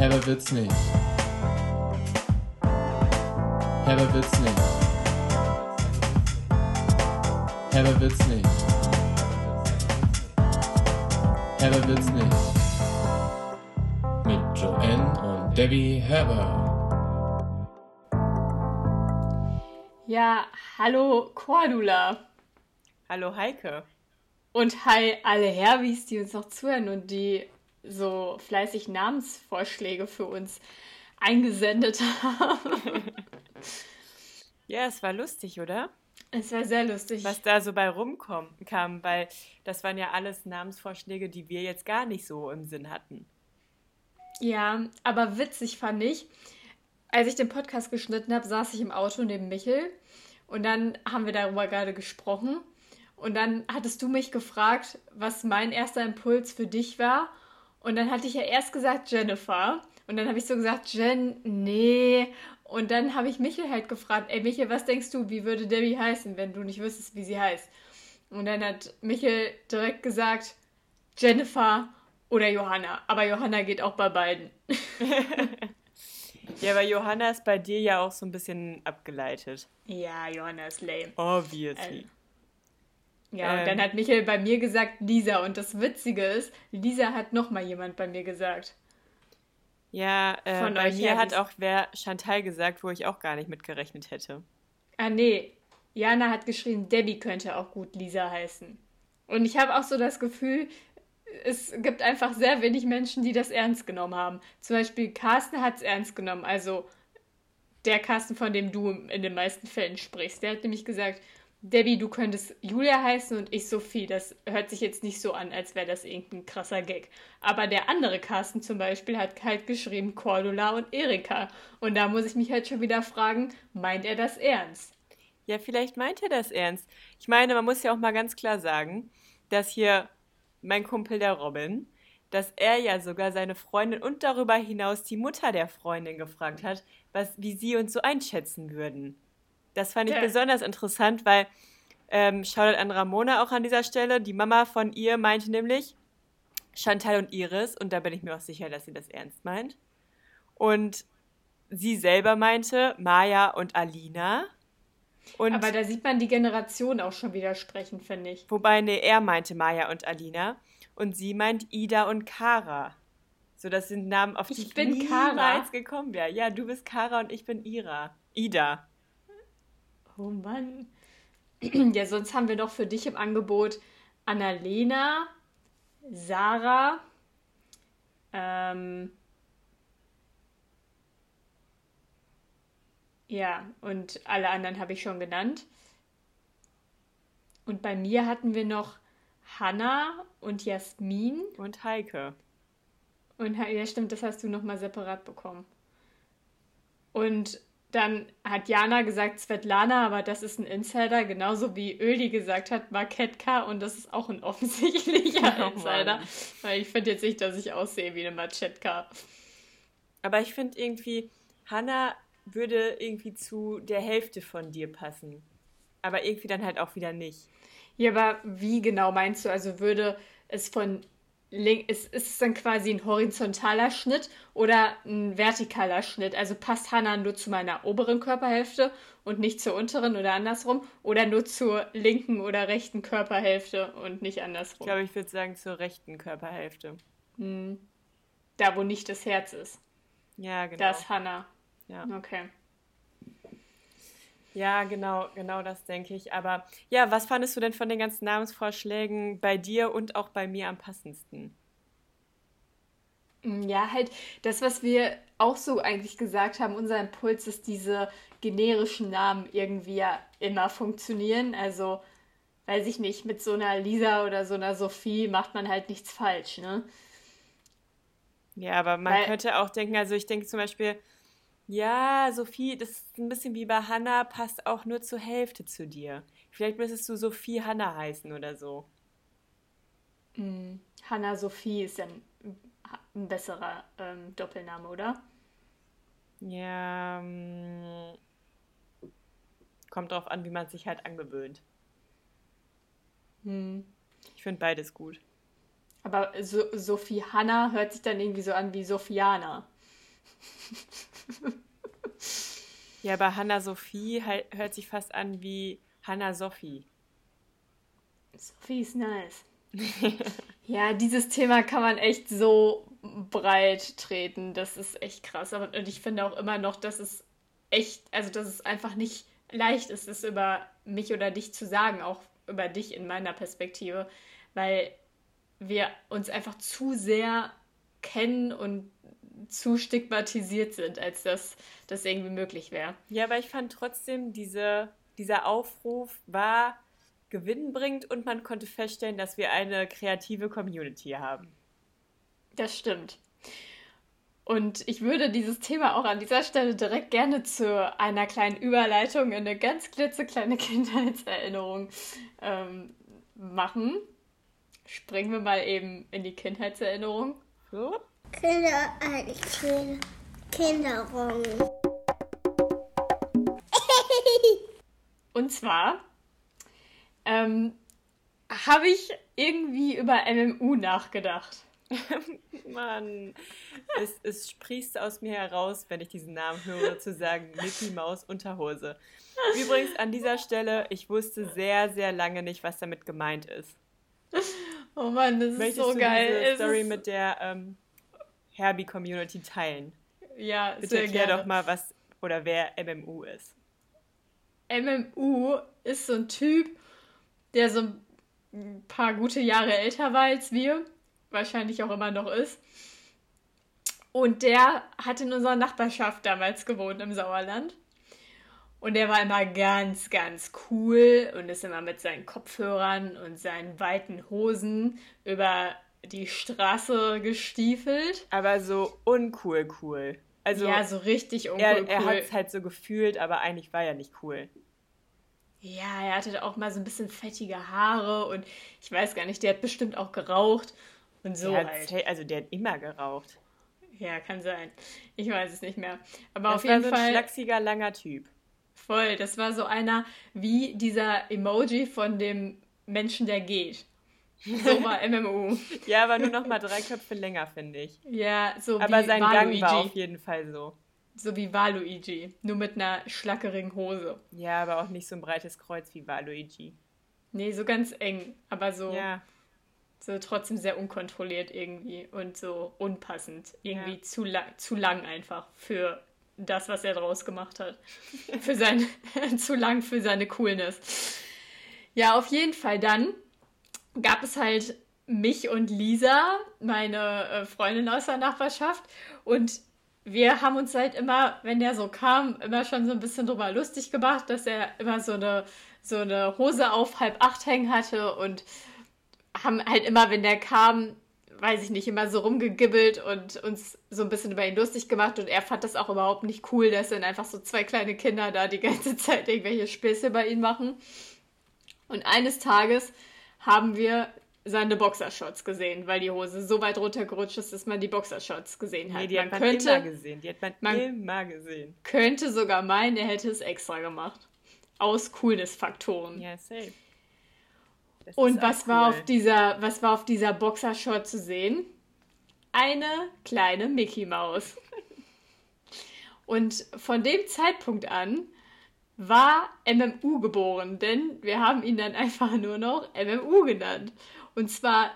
Herber wird's nicht. Herber wird's nicht. Herber wird's nicht. Herber wird's nicht. Mit Joanne und Debbie Herber. Ja, hallo Cordula. Hallo Heike. Und hi alle Herbis, die uns noch zuhören und die so fleißig Namensvorschläge für uns eingesendet haben. ja, es war lustig, oder? Es war sehr lustig. Was da so bei rumkam, weil das waren ja alles Namensvorschläge, die wir jetzt gar nicht so im Sinn hatten. Ja, aber witzig fand ich, als ich den Podcast geschnitten habe, saß ich im Auto neben Michel und dann haben wir darüber gerade gesprochen. Und dann hattest du mich gefragt, was mein erster Impuls für dich war. Und dann hatte ich ja erst gesagt Jennifer. Und dann habe ich so gesagt, Jen, nee. Und dann habe ich Michel halt gefragt, ey Michel, was denkst du, wie würde Debbie heißen, wenn du nicht wüsstest, wie sie heißt? Und dann hat Michel direkt gesagt, Jennifer oder Johanna. Aber Johanna geht auch bei beiden. ja, aber Johanna ist bei dir ja auch so ein bisschen abgeleitet. Ja, Johanna ist lame. Obviously. Also, ja, ähm, und dann ähm. hat Michael bei mir gesagt Lisa. Und das Witzige ist, Lisa hat nochmal jemand bei mir gesagt. Ja, äh, Von bei mir hat auch wer Chantal gesagt, wo ich auch gar nicht mitgerechnet hätte. Ah, nee. Jana hat geschrieben, Debbie könnte auch gut Lisa heißen. Und ich habe auch so das Gefühl, es gibt einfach sehr wenig Menschen, die das ernst genommen haben. Zum Beispiel Carsten hat es ernst genommen. Also der Carsten, von dem du in den meisten Fällen sprichst. Der hat nämlich gesagt, Debbie, du könntest Julia heißen und ich Sophie. Das hört sich jetzt nicht so an, als wäre das irgendein krasser Gag. Aber der andere Carsten zum Beispiel hat halt geschrieben Cordula und Erika. Und da muss ich mich halt schon wieder fragen, meint er das ernst? Ja, vielleicht meint er das ernst. Ich meine, man muss ja auch mal ganz klar sagen, dass hier mein Kumpel der Robin, dass er ja sogar seine Freundin und darüber hinaus die Mutter der Freundin gefragt hat, was, wie sie uns so einschätzen würden. Das fand ich ja. besonders interessant, weil ähm, Shoutout an Ramona auch an dieser Stelle. Die Mama von ihr meinte nämlich Chantal und Iris, und da bin ich mir auch sicher, dass sie das ernst meint. Und sie selber meinte Maya und Alina. Und Aber da sieht man die Generation auch schon widersprechen, finde ich. Wobei, nee, er meinte Maya und Alina. Und sie meint Ida und Kara. So, das sind Namen, auf die ich, ich bin niemals Kara. gekommen wäre. Ja, du bist Kara und ich bin Ira. Ida. Oh Mann. Ja, sonst haben wir noch für dich im Angebot Annalena, Sarah, ähm, ja, und alle anderen habe ich schon genannt. Und bei mir hatten wir noch Hanna und Jasmin. Und Heike. Und ja, stimmt, das hast du nochmal separat bekommen. Und dann hat Jana gesagt Svetlana, aber das ist ein Insider, genauso wie Öli gesagt hat Marketka und das ist auch ein offensichtlicher oh, Insider. Mann. Weil ich finde jetzt nicht, dass ich aussehe wie eine Marchetka. Aber ich finde irgendwie, Hanna würde irgendwie zu der Hälfte von dir passen. Aber irgendwie dann halt auch wieder nicht. Ja, aber wie genau meinst du? Also würde es von ist, ist es dann quasi ein horizontaler Schnitt oder ein vertikaler Schnitt? Also passt Hannah nur zu meiner oberen Körperhälfte und nicht zur unteren oder andersrum? Oder nur zur linken oder rechten Körperhälfte und nicht andersrum? Ich glaube, ich würde sagen zur rechten Körperhälfte. Hm. Da, wo nicht das Herz ist. Ja, genau. Da ist Hannah. Ja. Okay. Ja, genau, genau das denke ich. Aber ja, was fandest du denn von den ganzen Namensvorschlägen bei dir und auch bei mir am passendsten? Mm, ja, halt das, was wir auch so eigentlich gesagt haben, unser Impuls ist, diese generischen Namen irgendwie ja immer funktionieren. Also, weiß ich nicht, mit so einer Lisa oder so einer Sophie macht man halt nichts falsch, ne? Ja, aber man Weil, könnte auch denken, also ich denke zum Beispiel, ja, Sophie, das ist ein bisschen wie bei Hannah, passt auch nur zur Hälfte zu dir. Vielleicht müsstest du Sophie Hannah heißen oder so. Mhm. Hannah Sophie ist ein, ein besserer ähm, Doppelname, oder? Ja, mh, mm, kommt drauf an, wie man sich halt angewöhnt. Hm. Ich finde beides gut. Aber so Sophie Hannah hört sich dann irgendwie so an wie Sophiana. Ja, aber Hanna Sophie halt, hört sich fast an wie Hanna Sophie. Sophie ist nice. ja, dieses Thema kann man echt so breit treten. Das ist echt krass. Und ich finde auch immer noch, dass es echt, also dass es einfach nicht leicht ist, es über mich oder dich zu sagen, auch über dich in meiner Perspektive, weil wir uns einfach zu sehr kennen und zu stigmatisiert sind, als dass das irgendwie möglich wäre. Ja, aber ich fand trotzdem, diese, dieser Aufruf war gewinnbringend und man konnte feststellen, dass wir eine kreative Community haben. Das stimmt. Und ich würde dieses Thema auch an dieser Stelle direkt gerne zu einer kleinen Überleitung in eine ganz klitzekleine Kindheitserinnerung ähm, machen. Springen wir mal eben in die Kindheitserinnerung. So. Kinder, äh, Kinderung. Und zwar ähm, habe ich irgendwie über MMU nachgedacht. Mann, es, es sprießt aus mir heraus, wenn ich diesen Namen höre, zu sagen Mickey Maus Unterhose. Übrigens an dieser Stelle, ich wusste sehr, sehr lange nicht, was damit gemeint ist. Oh Mann, das ist Möchtest so du geil. Diese Story mit der ähm, Herbie-Community teilen? Ja, Bitte sehr erklär gerne. doch mal, was oder wer MMU ist. MMU ist so ein Typ, der so ein paar gute Jahre älter war als wir, wahrscheinlich auch immer noch ist. Und der hat in unserer Nachbarschaft damals gewohnt im Sauerland. Und der war immer ganz, ganz cool und ist immer mit seinen Kopfhörern und seinen weiten Hosen über die Straße gestiefelt. Aber so uncool cool. Also ja, so richtig uncool er, er hat es halt so gefühlt, aber eigentlich war er nicht cool. Ja, er hatte auch mal so ein bisschen fettige Haare und ich weiß gar nicht, der hat bestimmt auch geraucht und so der halt. Also der hat immer geraucht. Ja, kann sein. Ich weiß es nicht mehr. Aber das auf jeden war so ein Fall. schlachsiger, langer Typ. Voll, das war so einer wie dieser Emoji von dem Menschen, der geht. So war MMU. ja, aber nur noch mal drei Köpfe länger, finde ich. Ja, so aber wie sein Waluigi. Gang war auf jeden Fall so. So wie Waluigi, nur mit einer schlackerigen Hose. Ja, aber auch nicht so ein breites Kreuz wie Waluigi. Nee, so ganz eng, aber so, ja. so trotzdem sehr unkontrolliert irgendwie und so unpassend. Irgendwie ja. zu, lang, zu lang einfach für das, was er draus gemacht hat. für sein, zu lang für seine Coolness. Ja, auf jeden Fall dann gab es halt mich und Lisa, meine äh, Freundin aus der Nachbarschaft. Und wir haben uns halt immer, wenn der so kam, immer schon so ein bisschen drüber lustig gemacht, dass er immer so eine, so eine Hose auf halb acht hängen hatte und haben halt immer, wenn der kam, weiß ich nicht, immer so rumgegibbelt und uns so ein bisschen über ihn lustig gemacht und er fand das auch überhaupt nicht cool, dass dann einfach so zwei kleine Kinder da die ganze Zeit irgendwelche Späße bei ihm machen. Und eines Tages haben wir seine Boxershorts gesehen, weil die Hose so weit runtergerutscht ist, dass man die Boxershorts gesehen hat. Nee, die man hat man könnte, immer gesehen. Die hat man, man immer gesehen. Könnte sogar meinen, er hätte es extra gemacht. Aus Coolness-Faktoren. Ja, safe. Das Und was cool. war auf dieser, was war auf dieser Boxershort zu sehen? Eine kleine Mickey Maus. Und von dem Zeitpunkt an war MMU geboren, denn wir haben ihn dann einfach nur noch MMU genannt. Und zwar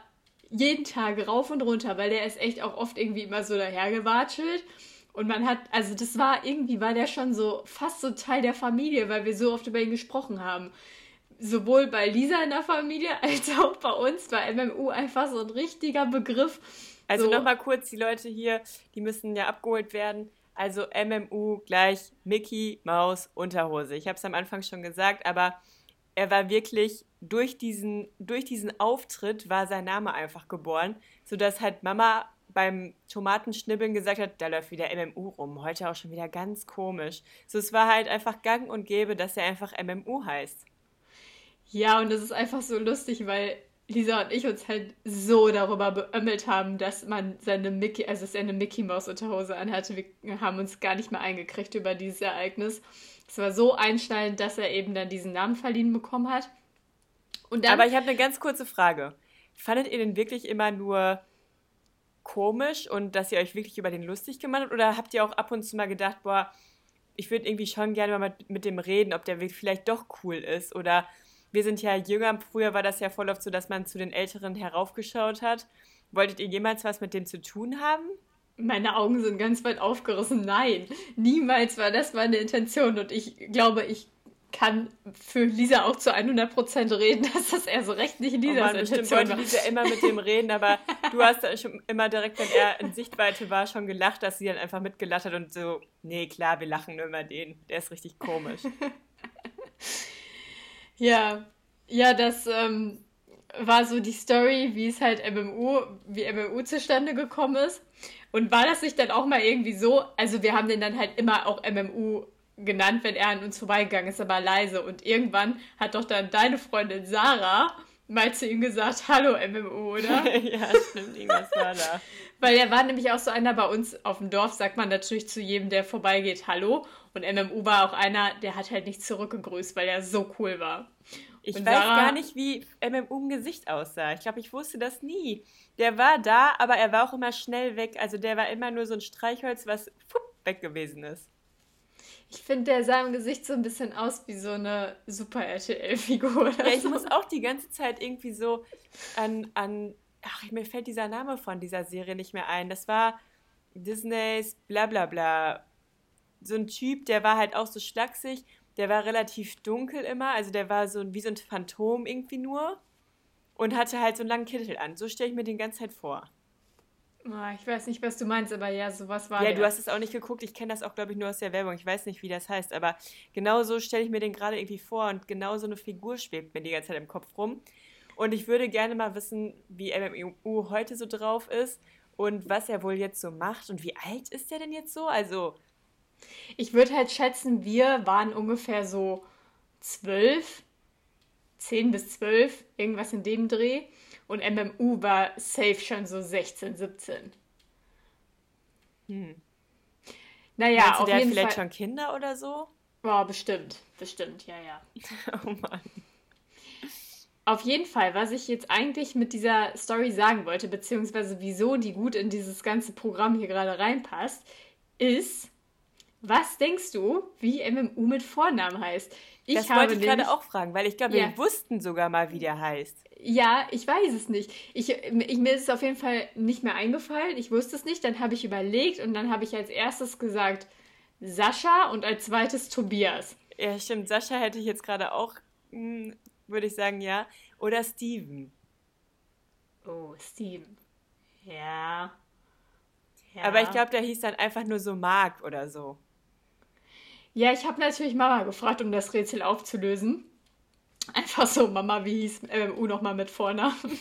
jeden Tag rauf und runter, weil der ist echt auch oft irgendwie immer so dahergewatschelt. Und man hat, also das war irgendwie, war der schon so fast so Teil der Familie, weil wir so oft über ihn gesprochen haben. Sowohl bei Lisa in der Familie als auch bei uns war MMU einfach so ein richtiger Begriff. Also so. nochmal kurz, die Leute hier, die müssen ja abgeholt werden. Also MMU gleich Mickey Maus Unterhose. Ich habe es am Anfang schon gesagt, aber er war wirklich durch diesen, durch diesen Auftritt war sein Name einfach geboren, sodass halt Mama beim Tomatenschnibbeln gesagt hat, da läuft wieder MMU rum. Heute auch schon wieder ganz komisch. So, es war halt einfach gang und gäbe, dass er einfach MMU heißt. Ja, und das ist einfach so lustig, weil Lisa und ich uns halt so darüber beömmelt haben, dass man seine Mickey, also dass er eine Mickey Maus Unterhose anhatte. Wir haben uns gar nicht mehr eingekriegt über dieses Ereignis. Es war so einschneidend, dass er eben dann diesen Namen verliehen bekommen hat. Dann, Aber ich habe eine ganz kurze Frage. Fandet ihr denn wirklich immer nur komisch und dass ihr euch wirklich über den lustig gemacht habt? Oder habt ihr auch ab und zu mal gedacht, boah, ich würde irgendwie schon gerne mal mit, mit dem reden, ob der vielleicht doch cool ist? Oder wir sind ja jünger, früher war das ja voll oft so, dass man zu den Älteren heraufgeschaut hat. Wolltet ihr jemals was mit dem zu tun haben? Meine Augen sind ganz weit aufgerissen. Nein, niemals war das meine Intention. Und ich glaube, ich kann für Lisa auch zu 100% reden, dass das eher so recht nicht Lisas oh Mann, Intention wollte Lisa immer mit dem reden, aber du hast schon immer direkt, wenn er in Sichtweite war, schon gelacht, dass sie dann einfach mitgelacht hat und so, nee, klar, wir lachen nur über den. Der ist richtig komisch. ja, ja, das ähm, war so die Story, wie es halt MMU, wie MMU zustande gekommen ist. Und war das nicht dann auch mal irgendwie so, also wir haben den dann halt immer auch MMU genannt, wenn er an uns vorbeigegangen ist, aber leise. Und irgendwann hat doch dann deine Freundin Sarah mal zu ihm gesagt, hallo MMO, oder? ja, stimmt, irgendwas war da. Weil er war nämlich auch so einer bei uns auf dem Dorf, sagt man natürlich zu jedem, der vorbeigeht, hallo. Und MMU war auch einer, der hat halt nicht zurückgegrüßt, weil er so cool war. Ich und weiß Sarah, gar nicht, wie MMU im Gesicht aussah. Ich glaube, ich wusste das nie. Der war da, aber er war auch immer schnell weg. Also der war immer nur so ein Streichholz, was weg gewesen ist. Ich finde, der sah im Gesicht so ein bisschen aus wie so eine Super-RTL-Figur. Ja, ich so. muss auch die ganze Zeit irgendwie so an, an, ach, mir fällt dieser Name von dieser Serie nicht mehr ein. Das war Disneys Blablabla. So ein Typ, der war halt auch so schlaksig, der war relativ dunkel immer, also der war so wie so ein Phantom irgendwie nur und hatte halt so einen langen Kittel an. So stelle ich mir den ganze Zeit vor. Oh, ich weiß nicht, was du meinst, aber ja, sowas war Ja, der. du hast es auch nicht geguckt. Ich kenne das auch, glaube ich, nur aus der Werbung. Ich weiß nicht, wie das heißt, aber genau so stelle ich mir den gerade irgendwie vor und genau so eine Figur schwebt mir die ganze Zeit im Kopf rum. Und ich würde gerne mal wissen, wie MMU heute so drauf ist und was er wohl jetzt so macht und wie alt ist er denn jetzt so? Also. Ich würde halt schätzen, wir waren ungefähr so zwölf, zehn bis zwölf, irgendwas in dem Dreh. Und MMU war safe schon so 16, 17. Hm. Naja, Meinst auf der jeden vielleicht Fall... schon Kinder oder so? Boah, bestimmt. Bestimmt, ja, ja. oh Mann. Auf jeden Fall, was ich jetzt eigentlich mit dieser Story sagen wollte, beziehungsweise wieso die gut in dieses ganze Programm hier gerade reinpasst, ist, was denkst du, wie MMU mit Vornamen heißt? Ich das wollte ich gerade auch fragen, weil ich glaube, ja. wir wussten sogar mal, wie der heißt. Ja, ich weiß es nicht. Ich, ich, mir ist es auf jeden Fall nicht mehr eingefallen. Ich wusste es nicht. Dann habe ich überlegt und dann habe ich als erstes gesagt Sascha und als zweites Tobias. Ja, stimmt. Sascha hätte ich jetzt gerade auch, hm, würde ich sagen, ja. Oder Steven. Oh, Steven. Ja. ja. Aber ich glaube, der hieß dann einfach nur so Mark oder so. Ja, ich habe natürlich Mama gefragt, um das Rätsel aufzulösen. Einfach so, Mama, wie hieß MMU nochmal mit Vornamen?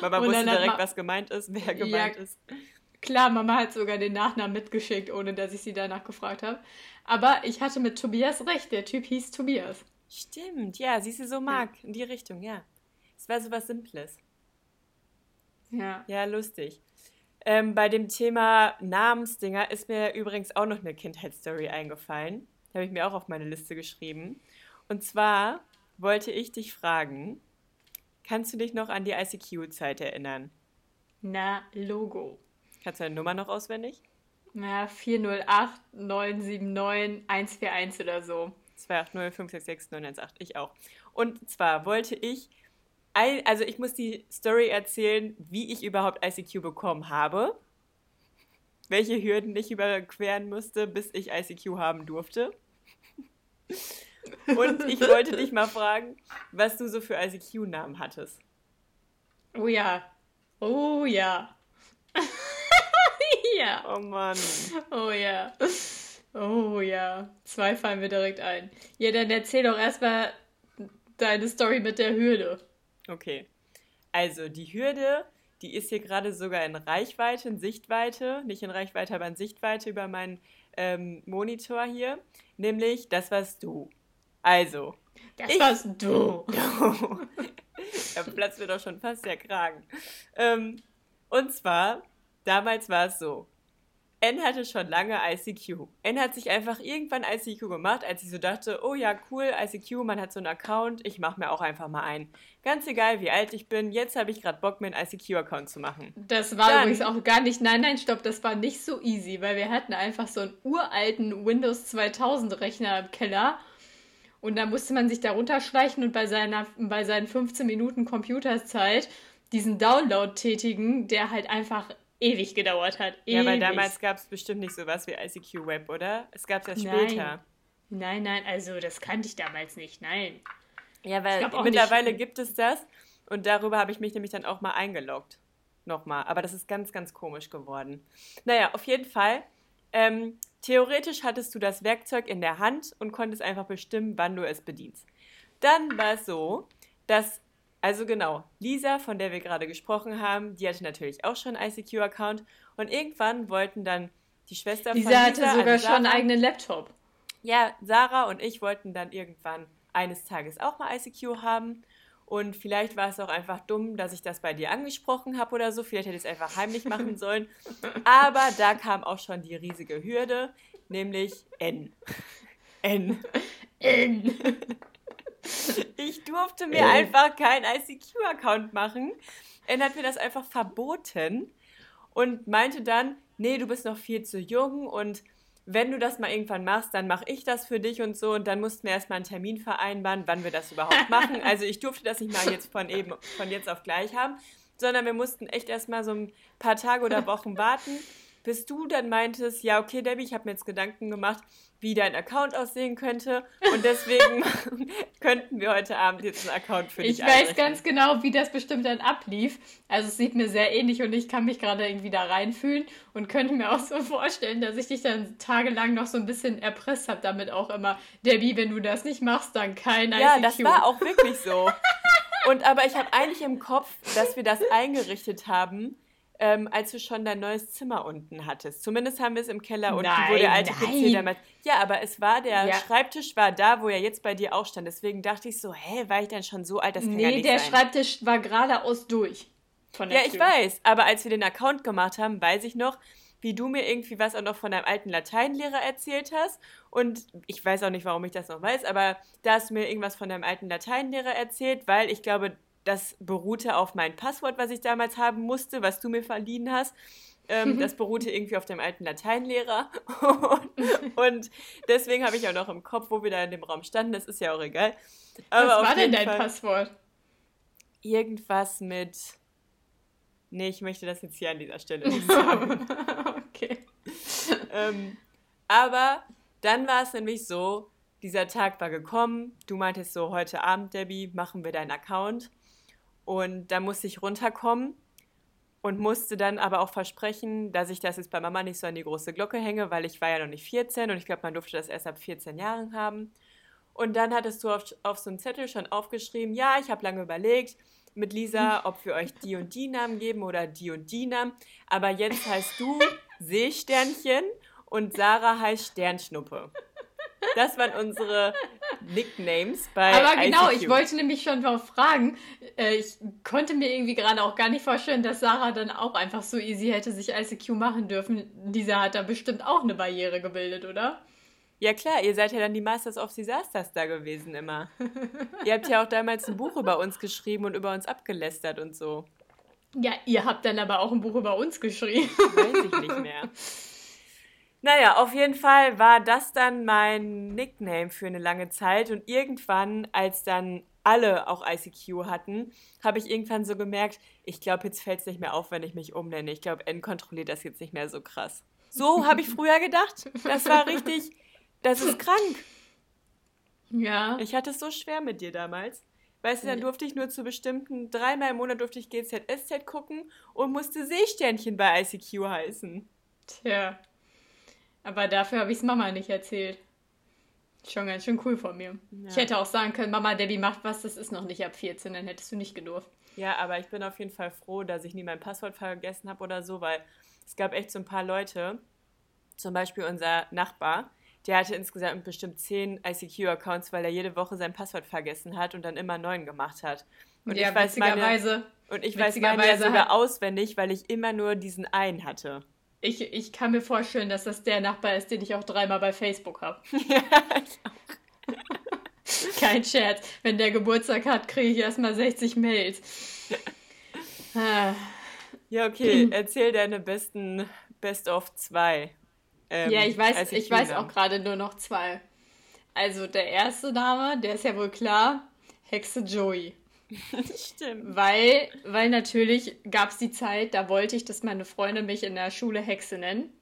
Mama wusste direkt, was gemeint ist, wer gemeint ja, ist. Klar, Mama hat sogar den Nachnamen mitgeschickt, ohne dass ich sie danach gefragt habe. Aber ich hatte mit Tobias recht, der Typ hieß Tobias. Stimmt, ja, siehst du, so mag, in die Richtung, ja. Es war so was Simples. Ja. Ja, lustig. Ähm, bei dem Thema Namensdinger ist mir übrigens auch noch eine Kindheitsstory eingefallen. Habe ich mir auch auf meine Liste geschrieben. Und zwar wollte ich dich fragen, kannst du dich noch an die ICQ-Zeit erinnern? Na, Logo. Kannst du deine Nummer noch auswendig? Na, 408 979 141 oder so. 280 566 918. Ich auch. Und zwar wollte ich, also ich muss die Story erzählen, wie ich überhaupt ICQ bekommen habe. Welche Hürden ich überqueren musste, bis ich ICQ haben durfte. Und ich wollte dich mal fragen, was du so für ICQ-Namen hattest. Oh ja. Oh ja. ja. Oh Mann. Oh ja. Oh ja. Zwei fallen mir direkt ein. Ja, dann erzähl doch erstmal deine Story mit der Hürde. Okay. Also, die Hürde, die ist hier gerade sogar in Reichweite, in Sichtweite. Nicht in Reichweite, aber in Sichtweite über meinen ähm, Monitor hier. Nämlich, das warst du. Also. Das ich, warst du. da platzt mir doch schon fast der Kragen. Ähm, und zwar, damals war es so. N hatte schon lange ICQ. N hat sich einfach irgendwann ICQ gemacht, als ich so dachte, oh ja, cool, ICQ, man hat so einen Account, ich mache mir auch einfach mal einen. Ganz egal, wie alt ich bin, jetzt habe ich gerade Bock, mir einen ICQ-Account zu machen. Das war Dann, übrigens auch gar nicht, nein, nein, stopp, das war nicht so easy, weil wir hatten einfach so einen uralten Windows 2000 Rechner im Keller und da musste man sich da runterschleichen und bei, seiner, bei seinen 15 Minuten Computerzeit diesen Download tätigen, der halt einfach ewig gedauert hat. Ewig. Ja, aber damals gab es bestimmt nicht sowas wie ICQ Web, oder? Es gab es ja später. Nein, nein, also das kannte ich damals nicht, nein. Ja, weil mittlerweile nicht. gibt es das und darüber habe ich mich nämlich dann auch mal eingeloggt. Nochmal. Aber das ist ganz, ganz komisch geworden. Naja, auf jeden Fall. Ähm, theoretisch hattest du das Werkzeug in der Hand und konntest einfach bestimmen, wann du es bedienst. Dann war es so, dass also genau, Lisa, von der wir gerade gesprochen haben, die hatte natürlich auch schon einen ICQ-Account und irgendwann wollten dann die Schwester Lisa von Lisa... Lisa hatte sogar also Sarah, schon einen eigenen Laptop. Ja, Sarah und ich wollten dann irgendwann eines Tages auch mal ICQ haben und vielleicht war es auch einfach dumm, dass ich das bei dir angesprochen habe oder so. Vielleicht hätte ich es einfach heimlich machen sollen. Aber da kam auch schon die riesige Hürde, nämlich N. N. N. Ich durfte mir äh. einfach keinen ICQ-Account machen. Er hat mir das einfach verboten und meinte dann, nee, du bist noch viel zu jung und wenn du das mal irgendwann machst, dann mache ich das für dich und so und dann mussten wir erstmal einen Termin vereinbaren, wann wir das überhaupt machen. Also ich durfte das nicht mal jetzt von eben von jetzt auf gleich haben, sondern wir mussten echt erstmal so ein paar Tage oder Wochen warten, bis du dann meintest, ja, okay, Debbie, ich habe mir jetzt Gedanken gemacht, wie dein Account aussehen könnte. Und deswegen könnten wir heute Abend jetzt einen Account für dich Ich weiß ganz genau, wie das bestimmt dann ablief. Also es sieht mir sehr ähnlich und ich kann mich gerade irgendwie da reinfühlen und könnte mir auch so vorstellen, dass ich dich dann tagelang noch so ein bisschen erpresst habe, damit auch immer, Debbie, wenn du das nicht machst, dann kein ICQ. Ja, das war auch wirklich so. Und aber ich habe eigentlich im Kopf, dass wir das eingerichtet haben, ähm, als du schon dein neues Zimmer unten hattest. Zumindest haben wir es im Keller unten, nein, wo der alte. PC damals. Ja, aber es war der ja. Schreibtisch war da, wo er jetzt bei dir auch stand. Deswegen dachte ich so, hä, war ich denn schon so alt? Das kann nee, ja nicht der sein. Schreibtisch war geradeaus durch. ja, Tür. ich weiß. Aber als wir den Account gemacht haben, weiß ich noch, wie du mir irgendwie was auch noch von deinem alten Lateinlehrer erzählt hast. Und ich weiß auch nicht, warum ich das noch weiß, aber da hast du mir irgendwas von deinem alten Lateinlehrer erzählt, weil ich glaube, das beruhte auf mein Passwort, was ich damals haben musste, was du mir verliehen hast. Ähm, das beruhte irgendwie auf dem alten Lateinlehrer. und, und deswegen habe ich auch noch im Kopf, wo wir da in dem Raum standen, das ist ja auch egal. Aber was war denn dein Fall Passwort? Irgendwas mit. Nee, ich möchte das jetzt hier an dieser Stelle nicht sagen. okay. ähm, aber dann war es nämlich so, dieser Tag war gekommen. Du meintest so, heute Abend, Debbie, machen wir deinen Account. Und da musste ich runterkommen und musste dann aber auch versprechen, dass ich das jetzt bei Mama nicht so an die große Glocke hänge, weil ich war ja noch nicht 14 und ich glaube, man durfte das erst ab 14 Jahren haben. Und dann hattest du auf, auf so einem Zettel schon aufgeschrieben, ja, ich habe lange überlegt mit Lisa, ob wir euch die und die Namen geben oder die und die Namen. Aber jetzt heißt du Seesternchen und Sarah heißt Sternschnuppe. Das waren unsere Nicknames bei Aber genau, ICQ. ich wollte nämlich schon mal fragen. Äh, ich konnte mir irgendwie gerade auch gar nicht vorstellen, dass Sarah dann auch einfach so easy hätte sich ICQ machen dürfen. Dieser hat da bestimmt auch eine Barriere gebildet, oder? Ja klar, ihr seid ja dann die Masters of Disasters da gewesen immer. ihr habt ja auch damals ein Buch über uns geschrieben und über uns abgelästert und so. Ja, ihr habt dann aber auch ein Buch über uns geschrieben. Weiß ich nicht mehr. Naja, auf jeden Fall war das dann mein Nickname für eine lange Zeit und irgendwann, als dann alle auch ICQ hatten, habe ich irgendwann so gemerkt, ich glaube, jetzt fällt es nicht mehr auf, wenn ich mich umnenne. Ich glaube, N kontrolliert das jetzt nicht mehr so krass. So habe ich früher gedacht. Das war richtig, das ist krank. Ja. Ich hatte es so schwer mit dir damals. Weißt du, dann durfte ich nur zu bestimmten, dreimal im Monat durfte ich GZSZ gucken und musste Seesternchen bei ICQ heißen. Tja. Aber dafür habe ich es Mama nicht erzählt. Schon ganz schön cool von mir. Ja. Ich hätte auch sagen können, Mama, Debbie macht was, das ist noch nicht ab 14, dann hättest du nicht gedurft. Ja, aber ich bin auf jeden Fall froh, dass ich nie mein Passwort vergessen habe oder so, weil es gab echt so ein paar Leute, zum Beispiel unser Nachbar, der hatte insgesamt bestimmt zehn ICQ-Accounts, weil er jede Woche sein Passwort vergessen hat und dann immer neun gemacht hat. Und ja, ich weiß meine, und ich weiß meine sogar auswendig, weil ich immer nur diesen einen hatte. Ich, ich kann mir vorstellen, dass das der Nachbar ist, den ich auch dreimal bei Facebook habe. ja, ich auch. Kein Scherz. Wenn der Geburtstag hat, kriege ich erstmal 60 Mails. Ah. Ja, okay, erzähl deine besten Best of zwei. Ähm, ja, ich weiß, ich weiß ICQ-Namen. auch gerade nur noch zwei. Also der erste Name, der ist ja wohl klar, Hexe Joey. Stimmt. Weil, weil natürlich gab es die Zeit, da wollte ich, dass meine Freunde mich in der Schule Hexe nennen.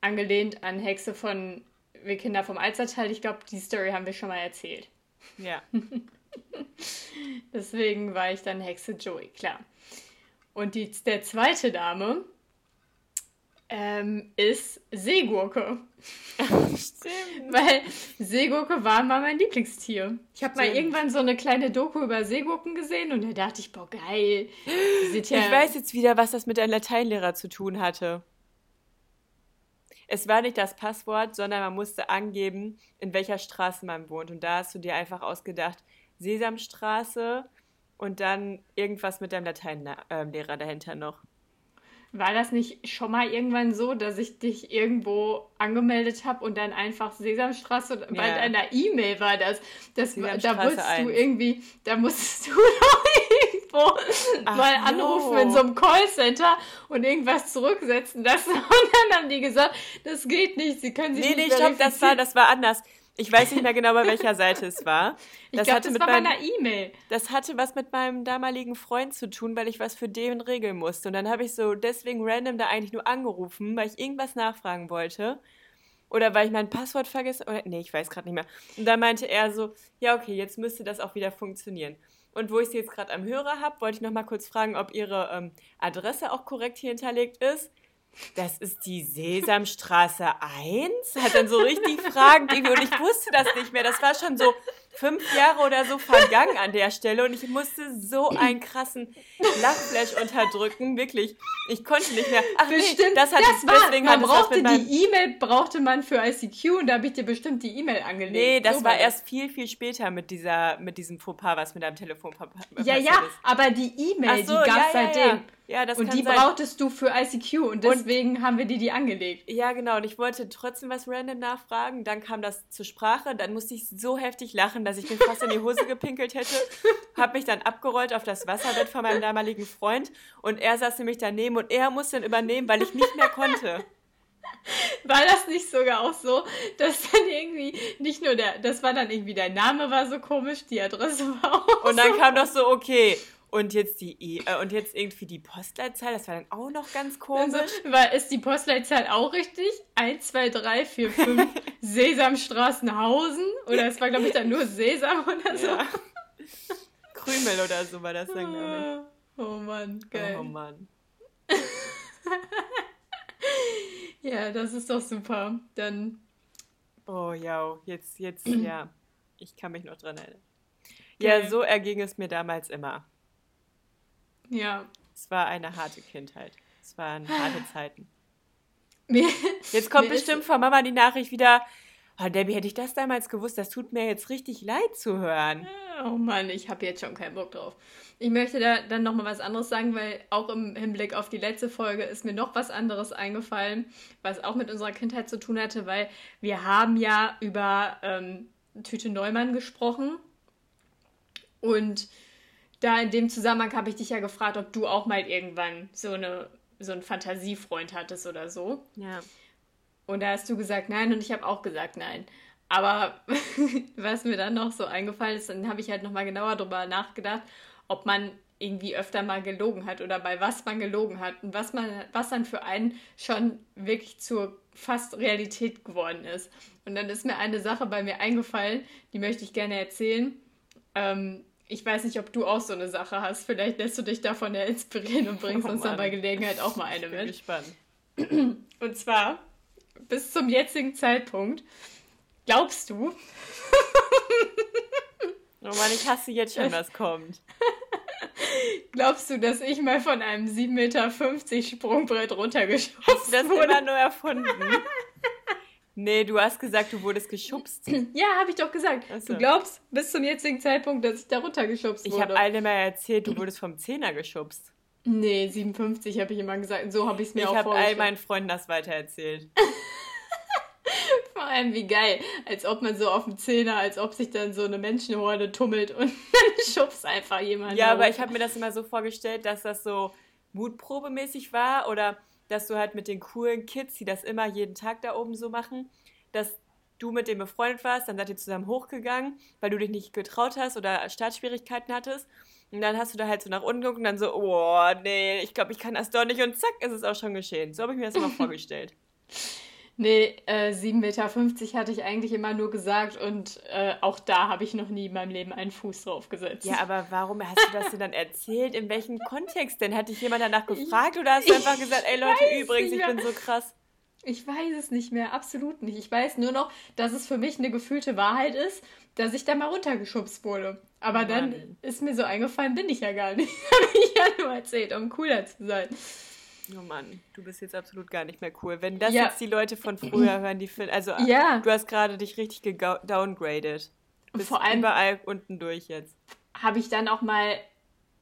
Angelehnt an Hexe von Wir Kinder vom Alzerteil. Ich glaube, die Story haben wir schon mal erzählt. Ja. Deswegen war ich dann Hexe Joey, klar. Und die, der zweite Name ähm, ist Seegurke. Stimmt. Weil Seegurke war mal mein Lieblingstier. Ich habe mal irgendwann so eine kleine Doku über Seegurken gesehen und da dachte ich, boah, geil. Ja, Ich weiß jetzt wieder, was das mit deinem Lateinlehrer zu tun hatte. Es war nicht das Passwort, sondern man musste angeben, in welcher Straße man wohnt. Und da hast du dir einfach ausgedacht, Sesamstraße und dann irgendwas mit deinem Lateinlehrer dahinter noch. War das nicht schon mal irgendwann so, dass ich dich irgendwo angemeldet habe und dann einfach Sesamstraße, bei Ja. deiner E-Mail war das, das da musstest du 1. irgendwie, da musstest du doch irgendwo Ach mal anrufen in so einem Callcenter und irgendwas zurücksetzen lassen und dann haben die gesagt, das geht nicht, sie können sich Nee, nicht nee, stopp, das war, das war anders. Ich weiß nicht mehr genau, bei welcher Seite es war. Ich Das glaube, hatte das mit war bei meinem- einer E-Mail. Das hatte was mit meinem damaligen Freund zu tun, weil ich was für den regeln musste. Und dann habe ich so deswegen random da eigentlich nur angerufen, weil ich irgendwas nachfragen wollte. Oder weil ich mein Passwort vergessen oder nee, ich weiß gerade nicht mehr. Und dann meinte er so, ja, okay, jetzt müsste das auch wieder funktionieren. Und wo ich sie jetzt gerade am Hörer habe, wollte ich noch mal kurz fragen, ob ihre ähm, Adresse auch korrekt hier hinterlegt ist. Das ist die Sesamstraße 1? Hat dann so richtig fragend irgendwie, und ich wusste das nicht mehr. Das war schon so fünf Jahre oder so vergangen an der Stelle und ich musste so einen krassen Lachflash unterdrücken, wirklich. Ich konnte nicht mehr. Ach nee, Bestimmt, das hat das war, deswegen man brauchte die E-Mail, brauchte man für ICQ und da habe ich dir bestimmt die E-Mail angelegt. Nee, das So war erst viel, viel später mit dieser, mit diesem Fauxpas, was mit deinem Telefon pa- passiert Ja, ja, ist. aber die E-Mail, so, die gab es ja, seitdem. ja. Ja, das und die sein. brauchtest du für ICQ und deswegen haben wir dir die angelegt. Ja, genau. Und ich wollte trotzdem was random nachfragen. Dann kam das zur Sprache. Dann musste ich so heftig lachen, dass ich mir fast in die Hose gepinkelt hätte. Hab mich dann abgerollt auf das Wasserbett von meinem damaligen Freund. Und er saß nämlich daneben und er musste dann übernehmen, weil ich nicht mehr konnte. War das nicht sogar auch so, dass dann irgendwie nicht nur der, das war dann irgendwie der Name war so komisch, die Adresse war auch Und dann so. kam doch so, okay. Und jetzt die E- äh, und jetzt irgendwie die Postleitzahl, das war dann auch noch ganz Also, komisch. war, ist die Postleitzahl auch richtig? 1, 2, 3, 4, 5 Sesamstraßenhausen? Oder es war, glaube ich, dann nur Sesam oder so. Ja. Krümel oder so war das dann, glaube Oh Mann, ich. geil. Oh Mann. Ja, das ist doch super. Dann, Oh ja, jetzt, jetzt, ja. Ich kann mich noch dran erinnern. Ja, so erging es mir damals immer. Ja. Es war eine harte Kindheit. Es waren harte Zeiten. Mir, Jetzt kommt bestimmt von Mama die Nachricht wieder, oh Debbie, hätte ich das damals gewusst, das tut mir jetzt richtig leid zu hören. Oh Mann, ich habe jetzt schon keinen Bock drauf. Ich möchte da dann nochmal was anderes sagen, weil auch im Hinblick auf die letzte Folge ist mir noch was anderes eingefallen, was auch mit unserer Kindheit zu tun hatte, weil wir haben ja über ähm, Tüte Neumann gesprochen und da in dem Zusammenhang habe ich dich ja gefragt, ob du auch mal irgendwann so eine so einen Fantasiefreund hattest oder so. Ja. Und da hast du gesagt nein und ich habe auch gesagt nein. Aber was mir dann noch so eingefallen ist, dann habe ich halt nochmal genauer drüber nachgedacht, ob man irgendwie öfter mal gelogen hat oder bei was man gelogen hat und was man, was dann für einen schon wirklich zur fast Realität geworden ist. Und dann ist mir eine Sache bei mir eingefallen, die möchte ich gerne erzählen. Ähm, ich weiß nicht, ob du auch so eine Sache hast. Vielleicht lässt du dich davon ja inspirieren und bringst Oh uns dann bei Gelegenheit auch mal eine Ich bin mit. gespannt. Und zwar, bis zum jetzigen Zeitpunkt, glaubst du, Oh Mann, ich hasse jetzt schon, was kommt. glaubst du, dass ich mal von einem 7,50 Meter Sprungbrett Hast runtergeschossen du das wurde? immer nur erfunden? Nee, du hast gesagt, du wurdest geschubst. Ja, habe ich doch gesagt. So. Du glaubst bis zum jetzigen Zeitpunkt, dass ich da runtergeschubst Ich wurde. habe eine mal erzählt, du wurdest vom Zehner geschubst. Nee, 57 habe ich immer gesagt. So habe ich es mir ich auch habe all vorgestellt. meinen Freunden das weitererzählt. Vor allem wie geil, als ob man so auf dem Zehner, als ob sich dann so eine Menschenhorde tummelt und dann schubst einfach jemand. Ja, da aber ich habe mir das immer so vorgestellt, dass das so mutprobemäßig war oder dass du halt mit den coolen Kids, die das immer jeden Tag da oben so machen, dass du mit dem befreundet warst, dann seid ihr zusammen hochgegangen, weil du dich nicht getraut hast oder Startschwierigkeiten hattest. Und dann hast du da halt so nach unten geguckt und dann so, oh nee, ich glaube, ich kann das doch nicht. Und zack, ist es auch schon geschehen. So habe ich mir das immer vorgestellt. Nee, äh, 7,50 Meter hatte ich eigentlich immer nur gesagt und äh, auch da habe ich noch nie in meinem Leben einen Fuß drauf gesetzt. Ja, aber warum hast du das denn dann erzählt? In welchem Kontext denn? Hat dich jemand danach gefragt oder hast du einfach gesagt, ey Leute, übrigens, ich bin so krass? Ich weiß es nicht mehr, absolut nicht. Ich weiß nur noch, dass es für mich eine gefühlte Wahrheit ist, dass ich da mal runtergeschubst wurde. Aber dann Mann. ist mir so eingefallen, bin ich ja gar nicht. Habe ich ja nur erzählt, um cooler zu sein. Oh Mann, du bist jetzt absolut gar nicht mehr cool. Wenn das Ja. jetzt die Leute von früher hören, die finden, also Ja. du hast gerade dich richtig gedowngraded. Du bist Vor allem- überall unten durch jetzt. Habe ich dann auch mal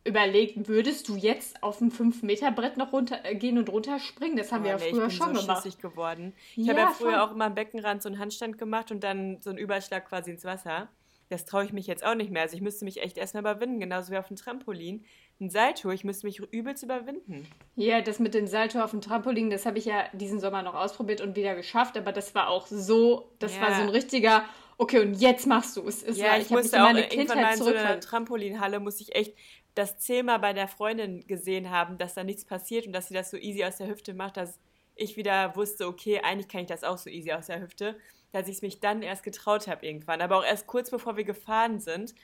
überlegt, würdest du jetzt auf dem 5-Meter-Brett noch runter äh, gehen und runterspringen? Das haben Oh, wir ja nee, früher ich bin schon so gemacht. schissig geworden. Ich Ja, habe ja früher voll. auch immer am Beckenrand so einen Handstand gemacht und dann so einen Überschlag quasi ins Wasser. Das traue ich mich jetzt auch nicht mehr. Also ich müsste mich echt erstmal überwinden, genauso wie auf dem Trampolin. Ein Salto, ich müsste mich übelst überwinden. Ja, das mit dem Salto auf dem Trampolin, das habe ich ja diesen Sommer noch ausprobiert und wieder geschafft, aber das war auch so, das Ja. war so ein richtiger, okay, und jetzt machst du es. es Ja, war, ich, mich musste auch meine irgendwann mal in so einer. Trampolinhalle, musste ich echt das Thema bei der Freundin gesehen haben, dass da nichts passiert und dass sie das so easy aus der Hüfte macht, dass ich wieder wusste, okay, eigentlich kann ich das auch so easy aus der Hüfte, dass ich es mich dann erst getraut habe irgendwann, aber auch erst kurz bevor wir gefahren sind,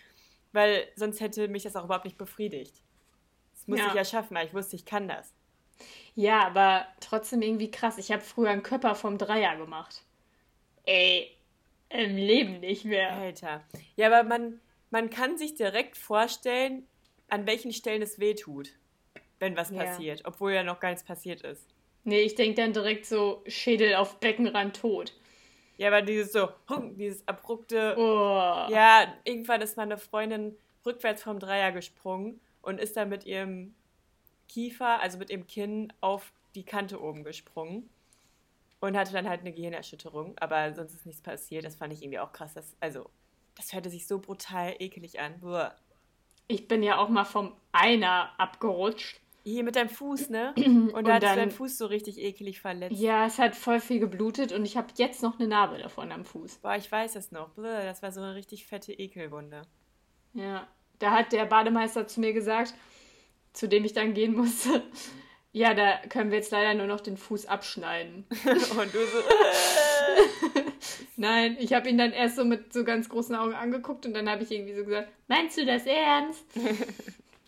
weil sonst hätte mich das auch überhaupt nicht befriedigt. Das musste Ja. ich ja schaffen, weil ich wusste, ich kann das. Ja, aber trotzdem irgendwie krass. Ich habe früher einen Körper vom Dreier gemacht. Ey, im Leben nicht mehr. Alter. Ja, aber man, man kann sich direkt vorstellen, an welchen Stellen es weh tut, wenn was Ja. passiert, obwohl ja noch gar nichts passiert ist. Nee, ich denke dann direkt so Schädel auf Beckenrand tot. Ja, aber dieses so, dieses abrupte. Oh. Ja, irgendwann ist meine Freundin rückwärts vom Dreier gesprungen und ist dann mit ihrem Kiefer, also mit ihrem Kinn, auf die Kante oben gesprungen und hatte dann halt eine Gehirnerschütterung. Aber sonst ist nichts passiert. Das fand ich irgendwie auch krass. Das, also, das hörte sich so brutal ekelig an. Buah. Ich bin ja auch mal vom Einer abgerutscht. Hier mit deinem Fuß, ne? Und, Und da dann- deinen Fuß so richtig ekelig verletzt. Ja, es hat voll viel geblutet und ich habe jetzt noch eine Narbe davon am Fuß. Boah, ich weiß es noch. Bläh, Das war so eine richtig fette Ekelwunde. Ja, da hat der Bademeister zu mir gesagt, zu dem ich dann gehen musste, ja, da können wir jetzt leider nur noch den Fuß abschneiden. Und du so, äh, Nein, ich habe ihn dann erst so mit so ganz großen Augen angeguckt und dann habe ich irgendwie so gesagt, meinst du das ernst?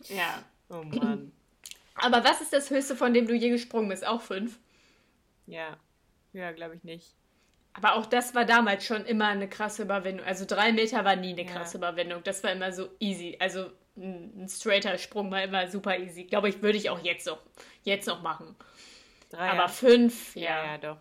ja. oh Mann. Aber was ist das Höchste, von dem du je gesprungen bist? Auch fünf. Ja. Ja, glaube ich nicht. Aber auch das war damals schon immer eine krasse Überwindung. Also drei Meter war nie eine Ja. krasse Überwindung. Das war immer so easy. Also ein, ein straighter Sprung war immer super easy. Glaube ich, würde ich auch jetzt noch, jetzt noch machen. Drei. Aber fünf, ja. ja, ja, doch.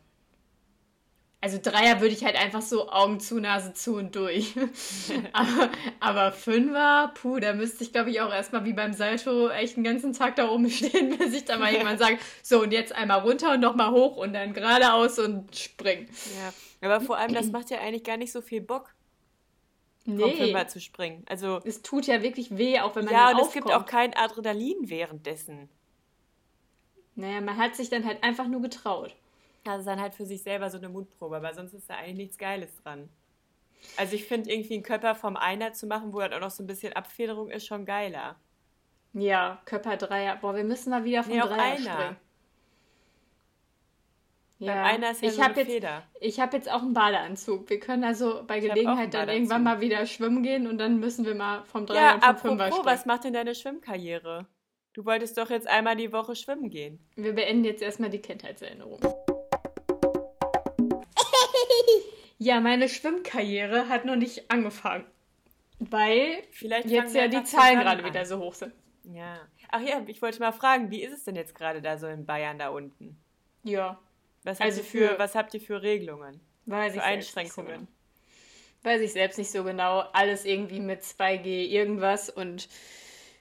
Also Dreier würde ich halt einfach so Augen zu, Nase zu und durch. aber, aber Fünfer, puh, da müsste ich, glaube ich, auch erstmal wie beim Salto echt den ganzen Tag da oben stehen, bis ich dann mal irgendwann sage, so und jetzt einmal runter und nochmal hoch und dann geradeaus und springen. Ja. Aber vor allem, das macht ja eigentlich gar nicht so viel Bock, vom Nee, Fünfer zu springen. Also, es tut ja wirklich weh, auch wenn man ja, und es gibt aufkommt. auch kein Adrenalin währenddessen. Naja, man hat sich dann halt einfach nur getraut. Das ist dann halt für sich selber so eine Mutprobe, aber sonst ist da eigentlich nichts Geiles dran. Also ich finde irgendwie einen Körper vom Einer zu machen, wo dann auch noch so ein bisschen Abfederung ist, schon geiler. Ja, Körper Dreier. Boah, wir müssen mal wieder vom Nee, Dreier einer. springen. Beim Einer ist ja ich so habe eine jetzt, Feder. ich habe jetzt auch einen Badeanzug. Wir können also bei hab einen Gelegenheit dann irgendwann mal wieder schwimmen gehen und dann müssen wir mal vom Dreier Ja, und vom Fünfer apropos, springen. was macht denn deine Schwimmkarriere? Du wolltest doch jetzt einmal die Woche schwimmen gehen. Wir beenden jetzt erstmal die Kindheitserinnerung. ja, meine Schwimmkarriere hat noch nicht angefangen. Weil Vielleicht jetzt ja die Zahlen gerade an. wieder so hoch sind. Ja. Ach ja, ich wollte mal fragen, wie ist es denn jetzt gerade da so in Bayern da unten? Ja, Was habt, Also ihr, für, für- was habt ihr für Regelungen? weiß Für ich nicht so Einschränkungen? genau. Weiß ich selbst nicht so genau. Alles irgendwie mit 2G irgendwas und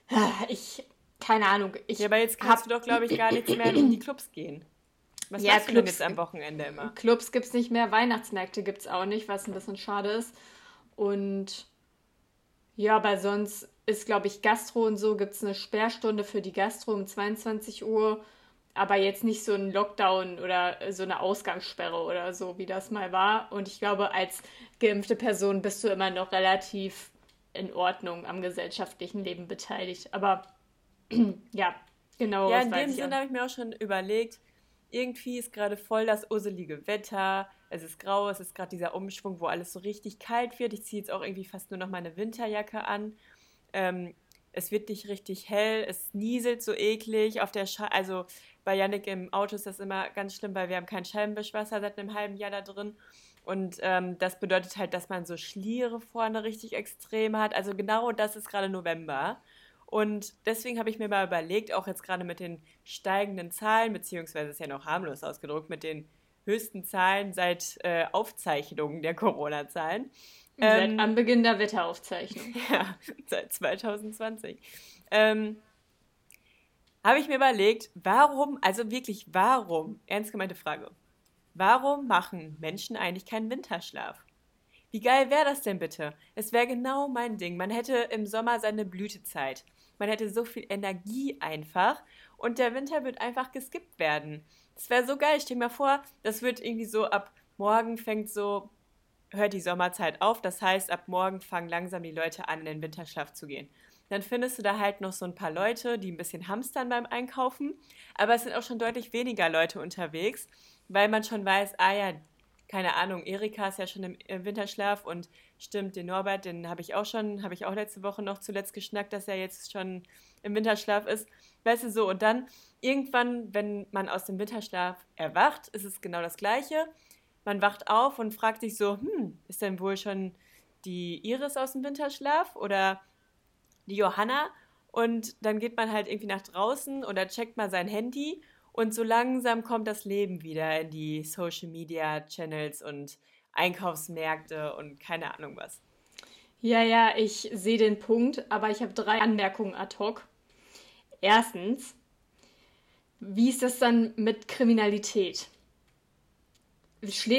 ah, ich keine Ahnung. Ich ja, aber jetzt kannst hab, du doch, glaube ich, gar nichts mehr in die Clubs gehen. Was ja, machst du denn jetzt am Wochenende immer? Clubs gibt es nicht mehr, Weihnachtsmärkte gibt es auch nicht, was ein bisschen schade ist. Und ja, aber sonst ist, glaube ich, Gastro und so gibt es eine Sperrstunde für die Gastro um 22 Uhr. Aber jetzt nicht so ein Lockdown oder so eine Ausgangssperre oder so, wie das mal war. Und ich glaube, als geimpfte Person bist du immer noch relativ in Ordnung am gesellschaftlichen Leben beteiligt. Aber ja, genau. Ja, in dem Sinne habe ich mir auch schon überlegt, irgendwie ist gerade voll das urselige Wetter. Es ist grau, es ist gerade dieser Umschwung, wo alles so richtig kalt wird. Ich ziehe jetzt auch irgendwie fast nur noch meine Winterjacke an. Ähm, es wird nicht richtig hell, es nieselt so eklig. Auf der Sche also bei Yannick im Auto ist das immer ganz schlimm, weil wir haben kein Scheibenwischwasser seit einem halben Jahr da drin. Und ähm, das bedeutet halt, dass man so Schliere vorne richtig extrem hat. Also genau das ist gerade November. Und deswegen habe ich mir mal überlegt, auch jetzt gerade mit den steigenden Zahlen, beziehungsweise ist ja noch harmlos ausgedrückt, mit den höchsten Zahlen seit äh, Aufzeichnungen der Corona-Zahlen. Seit ähm, Anbeginn der Wetteraufzeichnung. Ja, seit 2020. Ähm, habe ich mir überlegt, warum, also wirklich warum, ernst gemeinte Frage, warum machen Menschen eigentlich keinen Winterschlaf? Wie geil wäre das denn bitte? Es wäre genau mein Ding. Man hätte im Sommer seine Blütezeit. Man hätte so viel Energie einfach und der Winter wird einfach geskippt werden. Das wäre so geil. Stell dir mal vor, das wird irgendwie so ab morgen fängt so, hört die Sommerzeit auf. Das heißt, ab morgen fangen langsam die Leute an, in den Winterschlaf zu gehen. Dann findest du da halt noch so ein paar Leute, die ein bisschen hamstern beim Einkaufen. Aber es sind auch schon deutlich weniger Leute unterwegs, weil man schon weiß, ah ja, keine Ahnung, Erika ist ja schon im, Winterschlaf und stimmt, den Norbert, den habe ich auch schon, habe ich auch letzte Woche noch zuletzt geschnackt, dass er jetzt schon im Winterschlaf ist. Weißt du so, und dann irgendwann, wenn man aus dem Winterschlaf erwacht, ist es genau das Gleiche. Man wacht auf und fragt sich so, hm, ist denn wohl schon die Iris aus dem Winterschlaf oder die Johanna? Und dann geht man halt irgendwie nach draußen oder checkt mal sein Handy und so langsam kommt das Leben wieder in die Social Media Channels und Einkaufsmärkte und keine Ahnung was. Ja, ja, ich sehe den Punkt, aber ich habe drei Anmerkungen ad hoc. Erstens, wie ist das dann mit Kriminalität?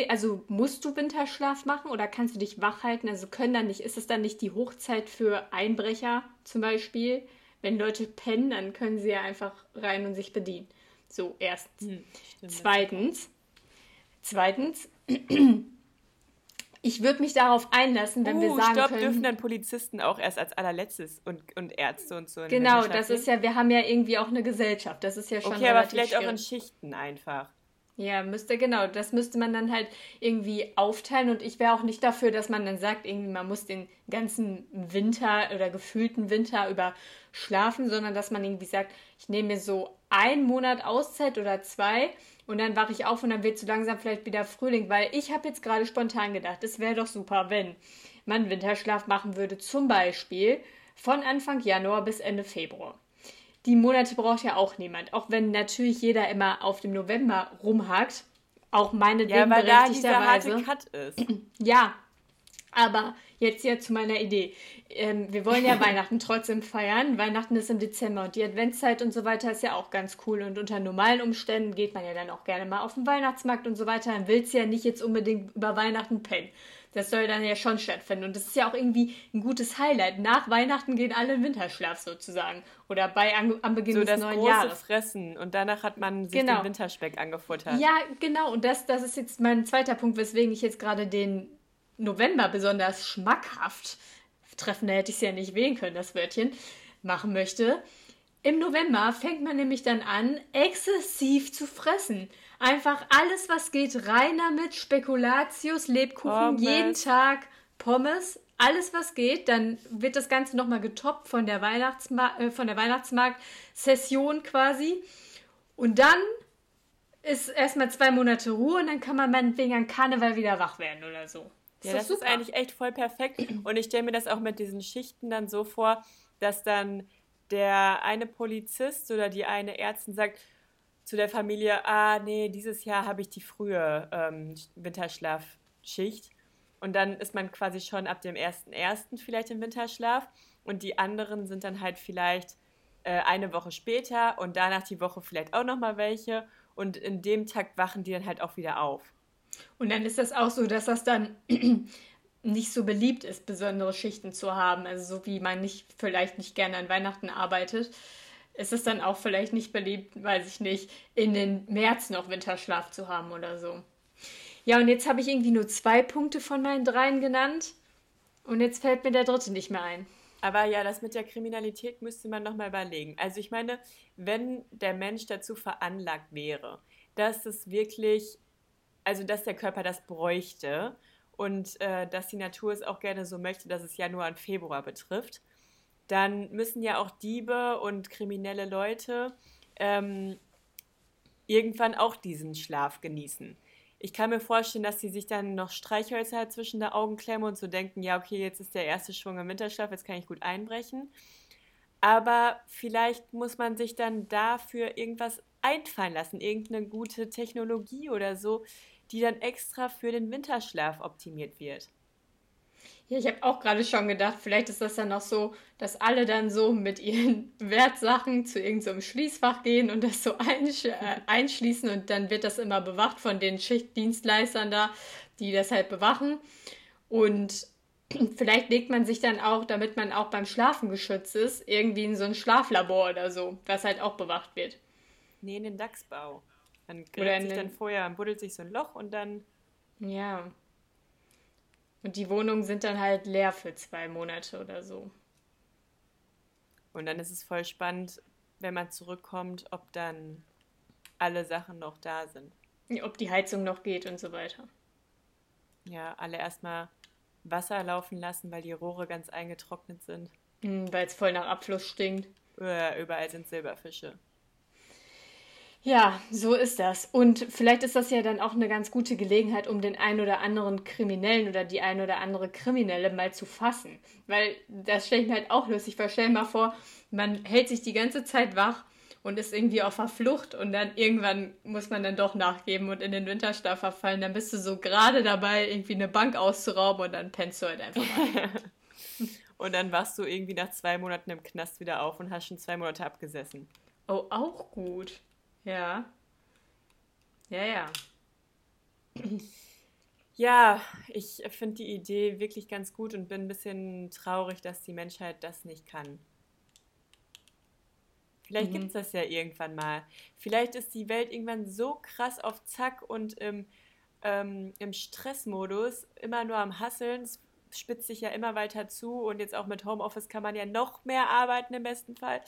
Also musst du Winterschlaf machen oder kannst du dich wach halten? Also können dann nicht, ist es dann nicht die Hochzeit für Einbrecher zum Beispiel? Wenn Leute pennen, dann können sie ja einfach rein und sich bedienen. So, erstens. Hm, zweitens, zweitens, ich würde mich darauf einlassen, wenn uh, wir sagen stopp, können... dürfen dann Polizisten auch erst als allerletztes und, und Ärzte und so. Genau, das ist ja, wir haben ja irgendwie auch eine Gesellschaft, das ist ja schon Okay, aber vielleicht auch in Schichten einfach. Ja, müsste, genau, das müsste man dann halt irgendwie aufteilen. Und ich wäre auch nicht dafür, dass man dann sagt, irgendwie man muss den ganzen Winter oder gefühlten Winter über schlafen, sondern dass man irgendwie sagt, ich nehme mir so einen Monat Auszeit oder zwei und dann wache ich auf und dann wird so langsam vielleicht wieder Frühling, weil ich habe jetzt gerade spontan gedacht, es wäre doch super, wenn man Winterschlaf machen würde, zum Beispiel von Anfang Januar bis Ende Februar. Die Monate braucht ja auch niemand, auch wenn natürlich jeder immer auf dem November rumhakt, auch meine ja, weil da dieser harte Cut ist. Ja, aber jetzt ja zu meiner Idee. Ähm, wir wollen ja Weihnachten trotzdem feiern. Weihnachten ist im Dezember und die Adventszeit und so weiter ist ja auch ganz cool. Und unter normalen Umständen geht man ja dann auch gerne mal auf den Weihnachtsmarkt und so weiter. Dann willst du ja nicht jetzt unbedingt über Weihnachten pennen. Das soll dann ja schon stattfinden. Und das ist ja auch irgendwie ein gutes Highlight. Nach Weihnachten gehen alle in Winterschlaf sozusagen. Oder bei am, am Beginn so des neuen große Jahres. Fressen. Und danach hat man sich genau. den Winterspeck angefuttert. Ja, genau. Und das, das ist jetzt mein zweiter Punkt, weswegen ich jetzt gerade den November besonders schmackhaft, treffender hätte ich es ja nicht wählen können, das Wörtchen, machen möchte. Im November fängt man nämlich dann an, exzessiv zu fressen. Einfach alles, was geht, rein damit, Spekulatius, Lebkuchen, Pommes. jeden Tag Pommes, alles, was geht. Dann wird das Ganze nochmal getoppt von der, Weihnachtsma äh, von der Weihnachtsmarkt-Session quasi. Und dann ist erstmal zwei Monate Ruhe und dann kann man meinetwegen an Karneval wieder wach werden oder so. Ja, das, das ist eigentlich echt voll perfekt. Und ich stelle mir das auch mit diesen Schichten dann so vor, dass dann der eine Polizist oder die eine Ärztin sagt zu der Familie, ah nee, dieses Jahr habe ich die frühe ähm, Winterschlafschicht. Und dann ist man quasi schon ab dem 1.1. vielleicht im Winterschlaf. Und die anderen sind dann halt vielleicht äh, eine Woche später und danach die Woche vielleicht auch nochmal welche. Und in dem Takt wachen die dann halt auch wieder auf. Und dann ist das auch so, dass das dann nicht so beliebt ist, besondere Schichten zu haben. Also so wie man nicht vielleicht nicht gerne an Weihnachten arbeitet, ist es dann auch vielleicht nicht beliebt, weiß ich nicht, in den März noch Winterschlaf zu haben oder so. Ja, und jetzt habe ich irgendwie nur zwei Punkte von meinen dreien genannt. Und jetzt fällt mir der dritte nicht mehr ein. Aber ja, das mit der Kriminalität müsste man nochmal überlegen. Also ich meine, wenn der Mensch dazu veranlagt wäre, dass es wirklich, also dass der Körper das bräuchte und äh, dass die Natur es auch gerne so möchte, dass es Januar und Februar betrifft, dann müssen ja auch Diebe und kriminelle Leute ähm, irgendwann auch diesen Schlaf genießen. Ich kann mir vorstellen, dass sie sich dann noch Streichhölzer zwischen der Augen klemmen und so denken, ja, okay, jetzt ist der erste Schwung im Winterschlaf, jetzt kann ich gut einbrechen. Aber vielleicht muss man sich dann dafür irgendwas einfallen lassen, irgendeine gute Technologie oder so, die dann extra für den Winterschlaf optimiert wird. Ja, ich habe auch gerade schon gedacht, vielleicht ist das dann noch so, dass alle dann so mit ihren Wertsachen zu irgendeinem so Schließfach gehen und das so einsch äh, einschließen und dann wird das immer bewacht von den Schichtdienstleistern da, die das halt bewachen. Und vielleicht legt man sich dann auch, damit man auch beim Schlafen geschützt ist, irgendwie in so ein Schlaflabor oder so, was halt auch bewacht wird. Nee, in den Dachsbau. Man gräbt sich dann vorher, buddelt sich so ein Loch und dann. Ja. Und die Wohnungen sind dann halt leer für zwei Monate oder so. Und dann ist es voll spannend, wenn man zurückkommt, ob dann alle Sachen noch da sind. Ob die Heizung noch geht und so weiter. Ja, alle erstmal Wasser laufen lassen, weil die Rohre ganz eingetrocknet sind. Mhm, weil es voll nach Abfluss stinkt. Überall sind Silberfische. Ja, so ist das. Und vielleicht ist das ja dann auch eine ganz gute Gelegenheit, um den einen oder anderen Kriminellen oder die ein oder andere Kriminelle mal zu fassen. Weil das stelle ich mir halt auch lustig vor. Stell dir mal vor, man hält sich die ganze Zeit wach und ist irgendwie auf der Flucht und dann irgendwann muss man dann doch nachgeben und in den Winterschlaf verfallen. Dann bist du so gerade dabei, irgendwie eine Bank auszurauben und dann pennst du halt einfach mal. und dann wachst du irgendwie nach zwei Monaten im Knast wieder auf und hast schon zwei Monate abgesessen. Oh, auch gut. Ja. Ja, ja. Ja, ich finde die Idee wirklich ganz gut und bin ein bisschen traurig, dass die Menschheit das nicht kann. Vielleicht mhm. gibt es das ja irgendwann mal. Vielleicht ist die Welt irgendwann so krass auf Zack und im, ähm, im Stressmodus, immer nur am Hasseln. Es spitzt sich ja immer weiter zu und jetzt auch mit Homeoffice kann man ja noch mehr arbeiten im besten Fall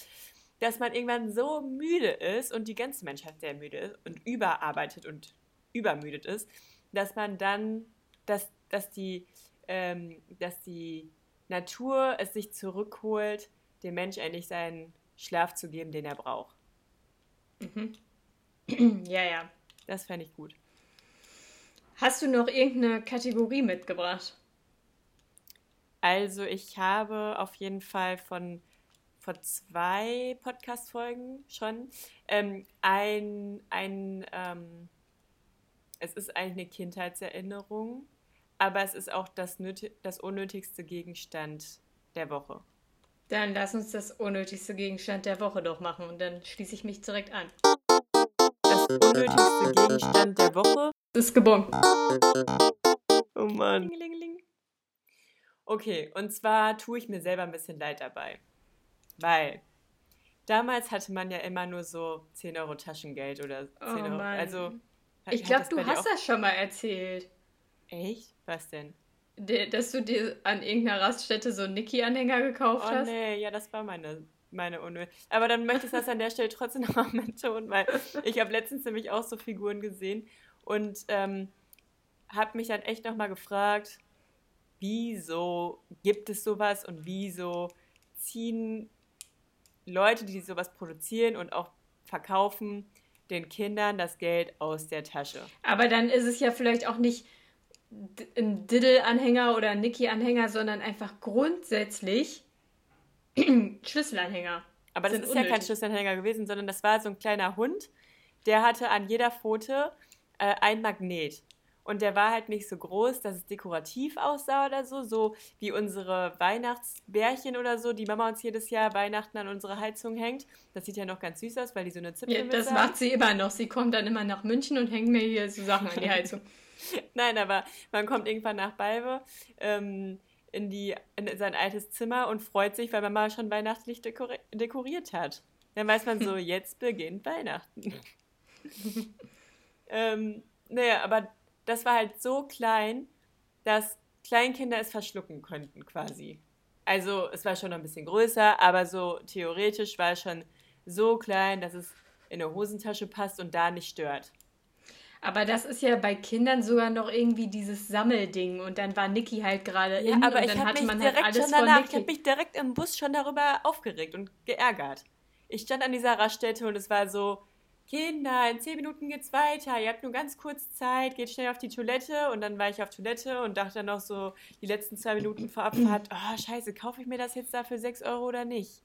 dass man irgendwann so müde ist und die ganze Menschheit sehr müde ist und überarbeitet und übermüdet ist, dass man dann, dass, dass, die, ähm, dass die Natur es sich zurückholt, dem Mensch endlich seinen Schlaf zu geben, den er braucht. Mhm. ja, ja. Das fände ich gut. Hast du noch irgendeine Kategorie mitgebracht? Also ich habe auf jeden Fall von vor zwei Podcast-Folgen schon ähm, ein, ein ähm, es ist eigentlich eine Kindheitserinnerung, aber es ist auch das, das unnötigste Gegenstand der Woche. Dann lass uns das unnötigste Gegenstand der Woche doch machen und dann schließe ich mich direkt an. Das unnötigste Gegenstand der Woche ist gebongt. Oh Mann. Okay, und zwar tue ich mir selber ein bisschen leid dabei. Weil damals hatte man ja immer nur so 10 Euro Taschengeld oder 10 oh Euro. Mann. Also, ich glaube, du hast das schon mal erzählt. Echt? Was denn? Dass du dir an irgendeiner Raststätte so einen Niki-Anhänger gekauft oh, hast? Nee, ja, das war meine, meine Unnötig. Aber dann möchte ich das an der Stelle trotzdem nochmal betonen, weil ich habe letztens nämlich auch so Figuren gesehen und ähm, habe mich dann echt nochmal gefragt, wieso gibt es sowas und wieso ziehen Leute, die sowas produzieren und auch verkaufen, den Kindern das Geld aus der Tasche. Aber dann ist es ja vielleicht auch nicht ein Diddle-Anhänger oder ein Niki-Anhänger, sondern einfach grundsätzlich Schlüsselanhänger. Aber das ist unnötig. ja kein Schlüsselanhänger gewesen, sondern das war so ein kleiner Hund, der hatte an jeder Pfote äh, ein Magnet. Und der war halt nicht so groß, dass es dekorativ aussah oder so, so wie unsere Weihnachtsbärchen oder so, die Mama uns jedes Jahr Weihnachten an unsere Heizung hängt. Das sieht ja noch ganz süß aus, weil die so eine Zipfel Ja, das macht sie immer noch. Sie kommt dann immer nach München und hängt mir hier so Sachen an die Heizung. Nein, aber man kommt irgendwann nach Balve ähm, in, die, in sein altes Zimmer und freut sich, weil Mama schon weihnachtlich dekori dekoriert hat. Dann weiß man so, jetzt beginnt Weihnachten. ähm, naja, aber das war halt so klein, dass Kleinkinder es verschlucken könnten quasi. Also es war schon noch ein bisschen größer, aber so theoretisch war es schon so klein, dass es in eine Hosentasche passt und da nicht stört. Aber das ist ja bei Kindern sogar noch irgendwie dieses Sammelding und dann war Niki halt gerade Ja, in aber und ich dann hatte man halt alles schon danach, ich habe mich direkt im Bus schon darüber aufgeregt und geärgert. Ich stand an dieser Raststätte und es war so, Kinder, in zehn Minuten geht's weiter, ihr habt nur ganz kurz Zeit, geht schnell auf die Toilette und dann war ich auf Toilette und dachte dann noch so, die letzten zwei Minuten vor Abfahrt, oh scheiße, kaufe ich mir das jetzt da für sechs Euro oder nicht?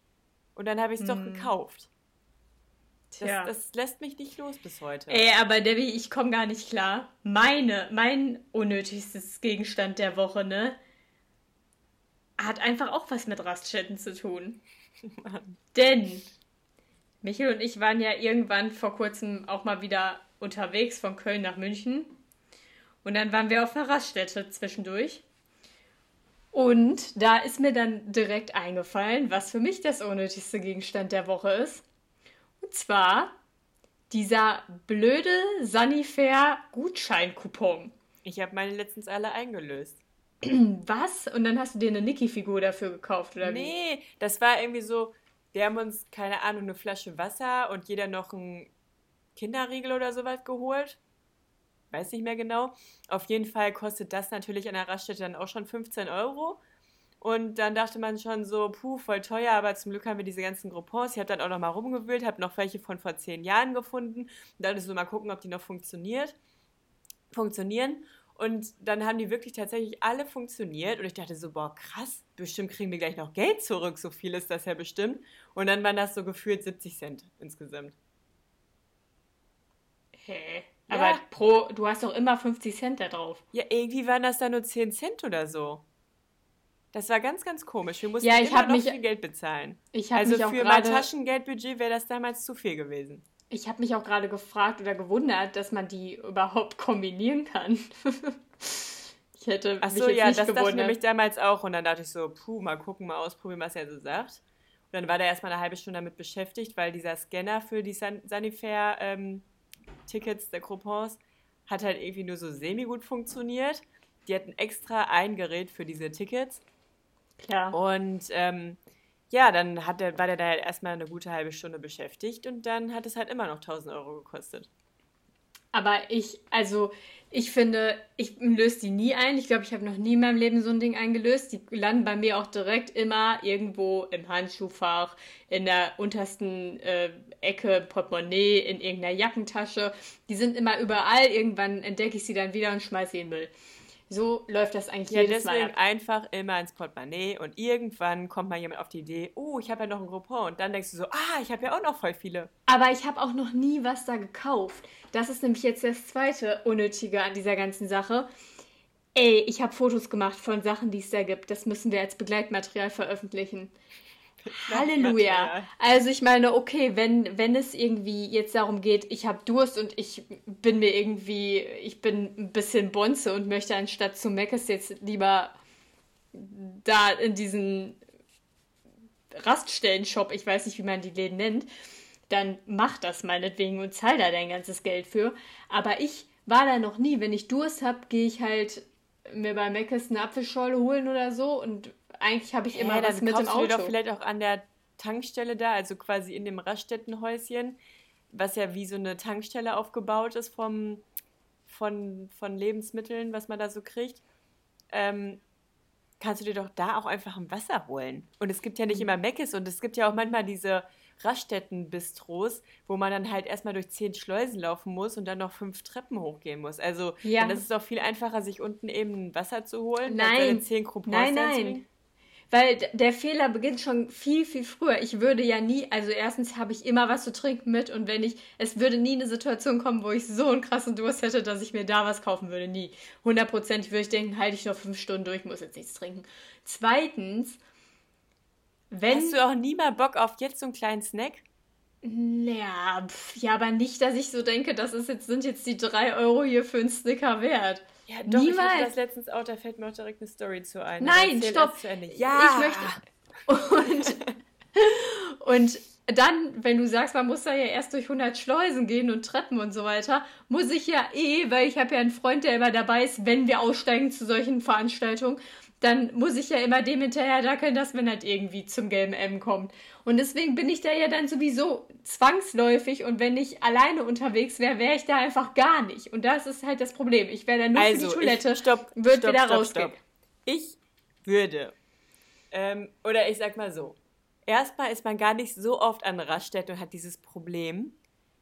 Und dann habe ich es doch Hm. gekauft. Das, Tja. das lässt mich nicht los bis heute. Ey, aber Debbie, ich komme gar nicht klar. Meine, mein unnötigstes Gegenstand der Woche, ne? Hat einfach auch was mit Raststätten zu tun. Denn Michael und ich waren ja irgendwann vor kurzem auch mal wieder unterwegs von Köln nach München. Und dann waren wir auf einer Raststätte zwischendurch. Und da ist mir dann direkt eingefallen, was für mich das unnötigste Gegenstand der Woche ist. Und zwar dieser blöde Sanifair-Gutscheinkupon. Ich habe meine letztens alle eingelöst. Was? Und dann hast du dir eine Niki-Figur dafür gekauft, oder wie? Nee, das war irgendwie so, wir haben uns, keine Ahnung, eine Flasche Wasser und jeder noch einen Kinderriegel oder sowas geholt. Weiß nicht mehr genau. Auf jeden Fall kostet das natürlich an der Raststätte dann auch schon 15 Euro. Und dann dachte man schon so, puh, voll teuer, aber zum Glück haben wir diese ganzen Groupons. Ich habe dann auch noch mal rumgewühlt, habe noch welche von vor zehn Jahren gefunden. Und dann so mal gucken, ob die noch funktioniert, funktionieren. Und dann haben die wirklich tatsächlich alle funktioniert. Und ich dachte so, boah, krass, bestimmt kriegen wir gleich noch Geld zurück. So viel ist das ja bestimmt. Und dann waren das so gefühlt 70 Cent insgesamt. Hä? Ja. Aber pro, du hast doch immer 50 Cent da drauf. Ja, irgendwie waren das dann nur 10 Cent oder so. Das war ganz, ganz komisch. Wir mussten Ja, ich immer noch mich- viel Geld bezahlen. Ich Also mich auch für mein Taschengeldbudget wäre das damals zu viel gewesen. Ich habe mich auch gerade gefragt oder gewundert, dass man die überhaupt kombinieren kann. ich hätte Ach mich so, jetzt ja, nicht das dachte ich gewundert. nämlich damals auch. Und dann dachte ich so, puh, mal gucken, mal ausprobieren, was er so sagt. Und dann war der erstmal eine halbe Stunde damit beschäftigt, weil dieser Scanner für die San Sanifair-Tickets der Coupons hat halt irgendwie nur so semi-gut funktioniert. Die hatten extra ein Gerät für diese Tickets. Klar. Und ähm, ja, dann hat der, war der da halt erstmal eine gute halbe Stunde beschäftigt und dann hat es halt immer noch 1000 Euro gekostet. Aber ich, also, ich finde, ich löse die nie ein. Ich glaube, ich habe noch nie in meinem Leben so ein Ding eingelöst. Die landen bei mir auch direkt immer irgendwo im Handschuhfach, in der untersten äh, Ecke, Portemonnaie, in irgendeiner Jackentasche. Die sind immer überall. Irgendwann entdecke ich sie dann wieder und schmeiße sie in den Müll. So läuft das eigentlich Ja, jedes Mal deswegen ab. einfach immer ins Portemonnaie und irgendwann kommt mal jemand auf die Idee, oh, ich habe ja noch ein Groupon und dann denkst du so, ah, ich habe ja auch noch voll viele. Aber ich habe auch noch nie was da gekauft. Das ist nämlich jetzt das zweite Unnötige an dieser ganzen Sache. Ey, ich habe Fotos gemacht von Sachen, die es da gibt. Das müssen wir als Begleitmaterial veröffentlichen. Halleluja. Also ich meine, okay, wenn, wenn es irgendwie jetzt darum geht, ich habe Durst und ich bin mir irgendwie, ich bin ein bisschen Bonze und möchte anstatt zu Meckes jetzt lieber da in diesen Raststellen-Shop, ich weiß nicht, wie man die Läden nennt, dann mach das meinetwegen und zahl da dein ganzes Geld für. Aber ich war da noch nie. Wenn ich Durst habe, gehe ich halt mir bei Meckes eine Apfelschorle holen oder so und eigentlich habe ich immer Hä, was mit im kaufst du dir Auto. doch vielleicht auch an der Tankstelle da, also quasi in dem Raststättenhäuschen, was ja wie so eine Tankstelle aufgebaut ist vom, von, von Lebensmitteln, was man da so kriegt. Ähm, kannst du dir doch da auch einfach ein Wasser holen. Und es gibt ja Mhm. nicht immer Meckes und es gibt ja auch manchmal diese Raststätten-Bistros, wo man dann halt erstmal durch zehn Schleusen laufen muss und dann noch fünf Treppen hochgehen muss. Also Ja. dann ist es doch viel einfacher, sich unten eben Wasser zu holen, Nein. zehn Nein, nein. Weil der Fehler beginnt schon viel, viel früher. Ich würde ja nie, also erstens habe ich immer was zu trinken mit und wenn ich, es würde nie eine Situation kommen, wo ich so einen krassen Durst hätte, dass ich mir da was kaufen würde. Nie. Hundertprozentig würde ich denken, halte ich noch fünf Stunden durch, muss jetzt nichts trinken. Zweitens, wenn. Hast du auch nie mal Bock auf jetzt so einen kleinen Snack? Ja, pf, ja, aber nicht, dass ich so denke, das ist jetzt, sind jetzt die drei Euro hier für einen Sticker wert. Ja, doch, ich hatte Niemals. das letztens auch, da fällt mir auch direkt eine Story zu ein. Nein, erzähl stopp. Ende. Ich Ja, möchte. Und, und dann, wenn du sagst, man muss da ja erst durch 100 Schleusen gehen und Treppen und so weiter, muss ich ja eh, weil ich habe ja einen Freund, der immer dabei ist, wenn wir aussteigen zu solchen Veranstaltungen, dann muss ich ja immer dem hinterher dackeln, dass man halt irgendwie zum gelben M kommt. Und deswegen bin ich da ja dann sowieso zwangsläufig und wenn ich alleine unterwegs wäre, wäre ich da einfach gar nicht. Und das ist halt das Problem. Ich wäre dann nur also, für die Toilette, ich, stopp, wird stopp, wieder stopp, rausgehen. stopp. Ich würde, ähm, oder ich sag mal so, erstmal ist man gar nicht so oft an Raststätten und hat dieses Problem,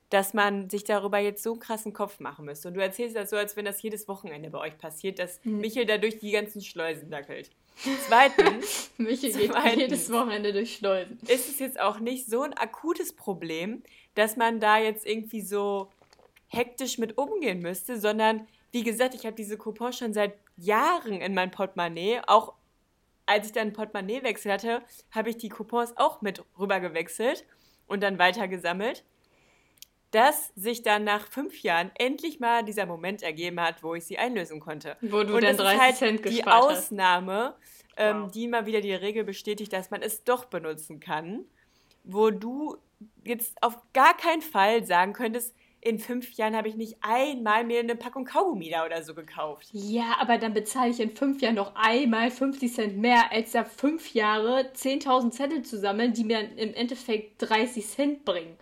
dass man sich darüber jetzt so einen krassen Kopf machen müsste. Und du erzählst das so, als wenn das jedes Wochenende bei euch passiert, dass Hm. Michael da durch die ganzen Schleusen dackelt. Zweitens Michi geht Zweitens. jedes Wochenende durch Schleusen. ist es jetzt auch nicht so ein akutes Problem, dass man da jetzt irgendwie so hektisch mit umgehen müsste, sondern wie gesagt, ich habe diese Coupons schon seit Jahren in mein Portemonnaie. Auch als ich dann einen Portemonnaiewechsel hatte, habe ich die Coupons auch mit rüber gewechselt und dann weitergesammelt. Dass sich dann nach fünf Jahren endlich mal dieser Moment ergeben hat, wo ich sie einlösen konnte. Wo du und dann das 30 ist halt Cent die gespart hast. Ausnahme, ähm, Wow. die mal wieder die Regel bestätigt, dass man es doch benutzen kann, wo du jetzt auf gar keinen Fall sagen könntest, in fünf Jahren habe ich nicht einmal mir eine Packung Kaugummi da oder so gekauft. Ja, aber dann bezahle ich in fünf Jahren noch einmal 50 Cent mehr, als da fünf Jahre 10.000 Zettel zu sammeln, die mir im Endeffekt 30 Cent bringen.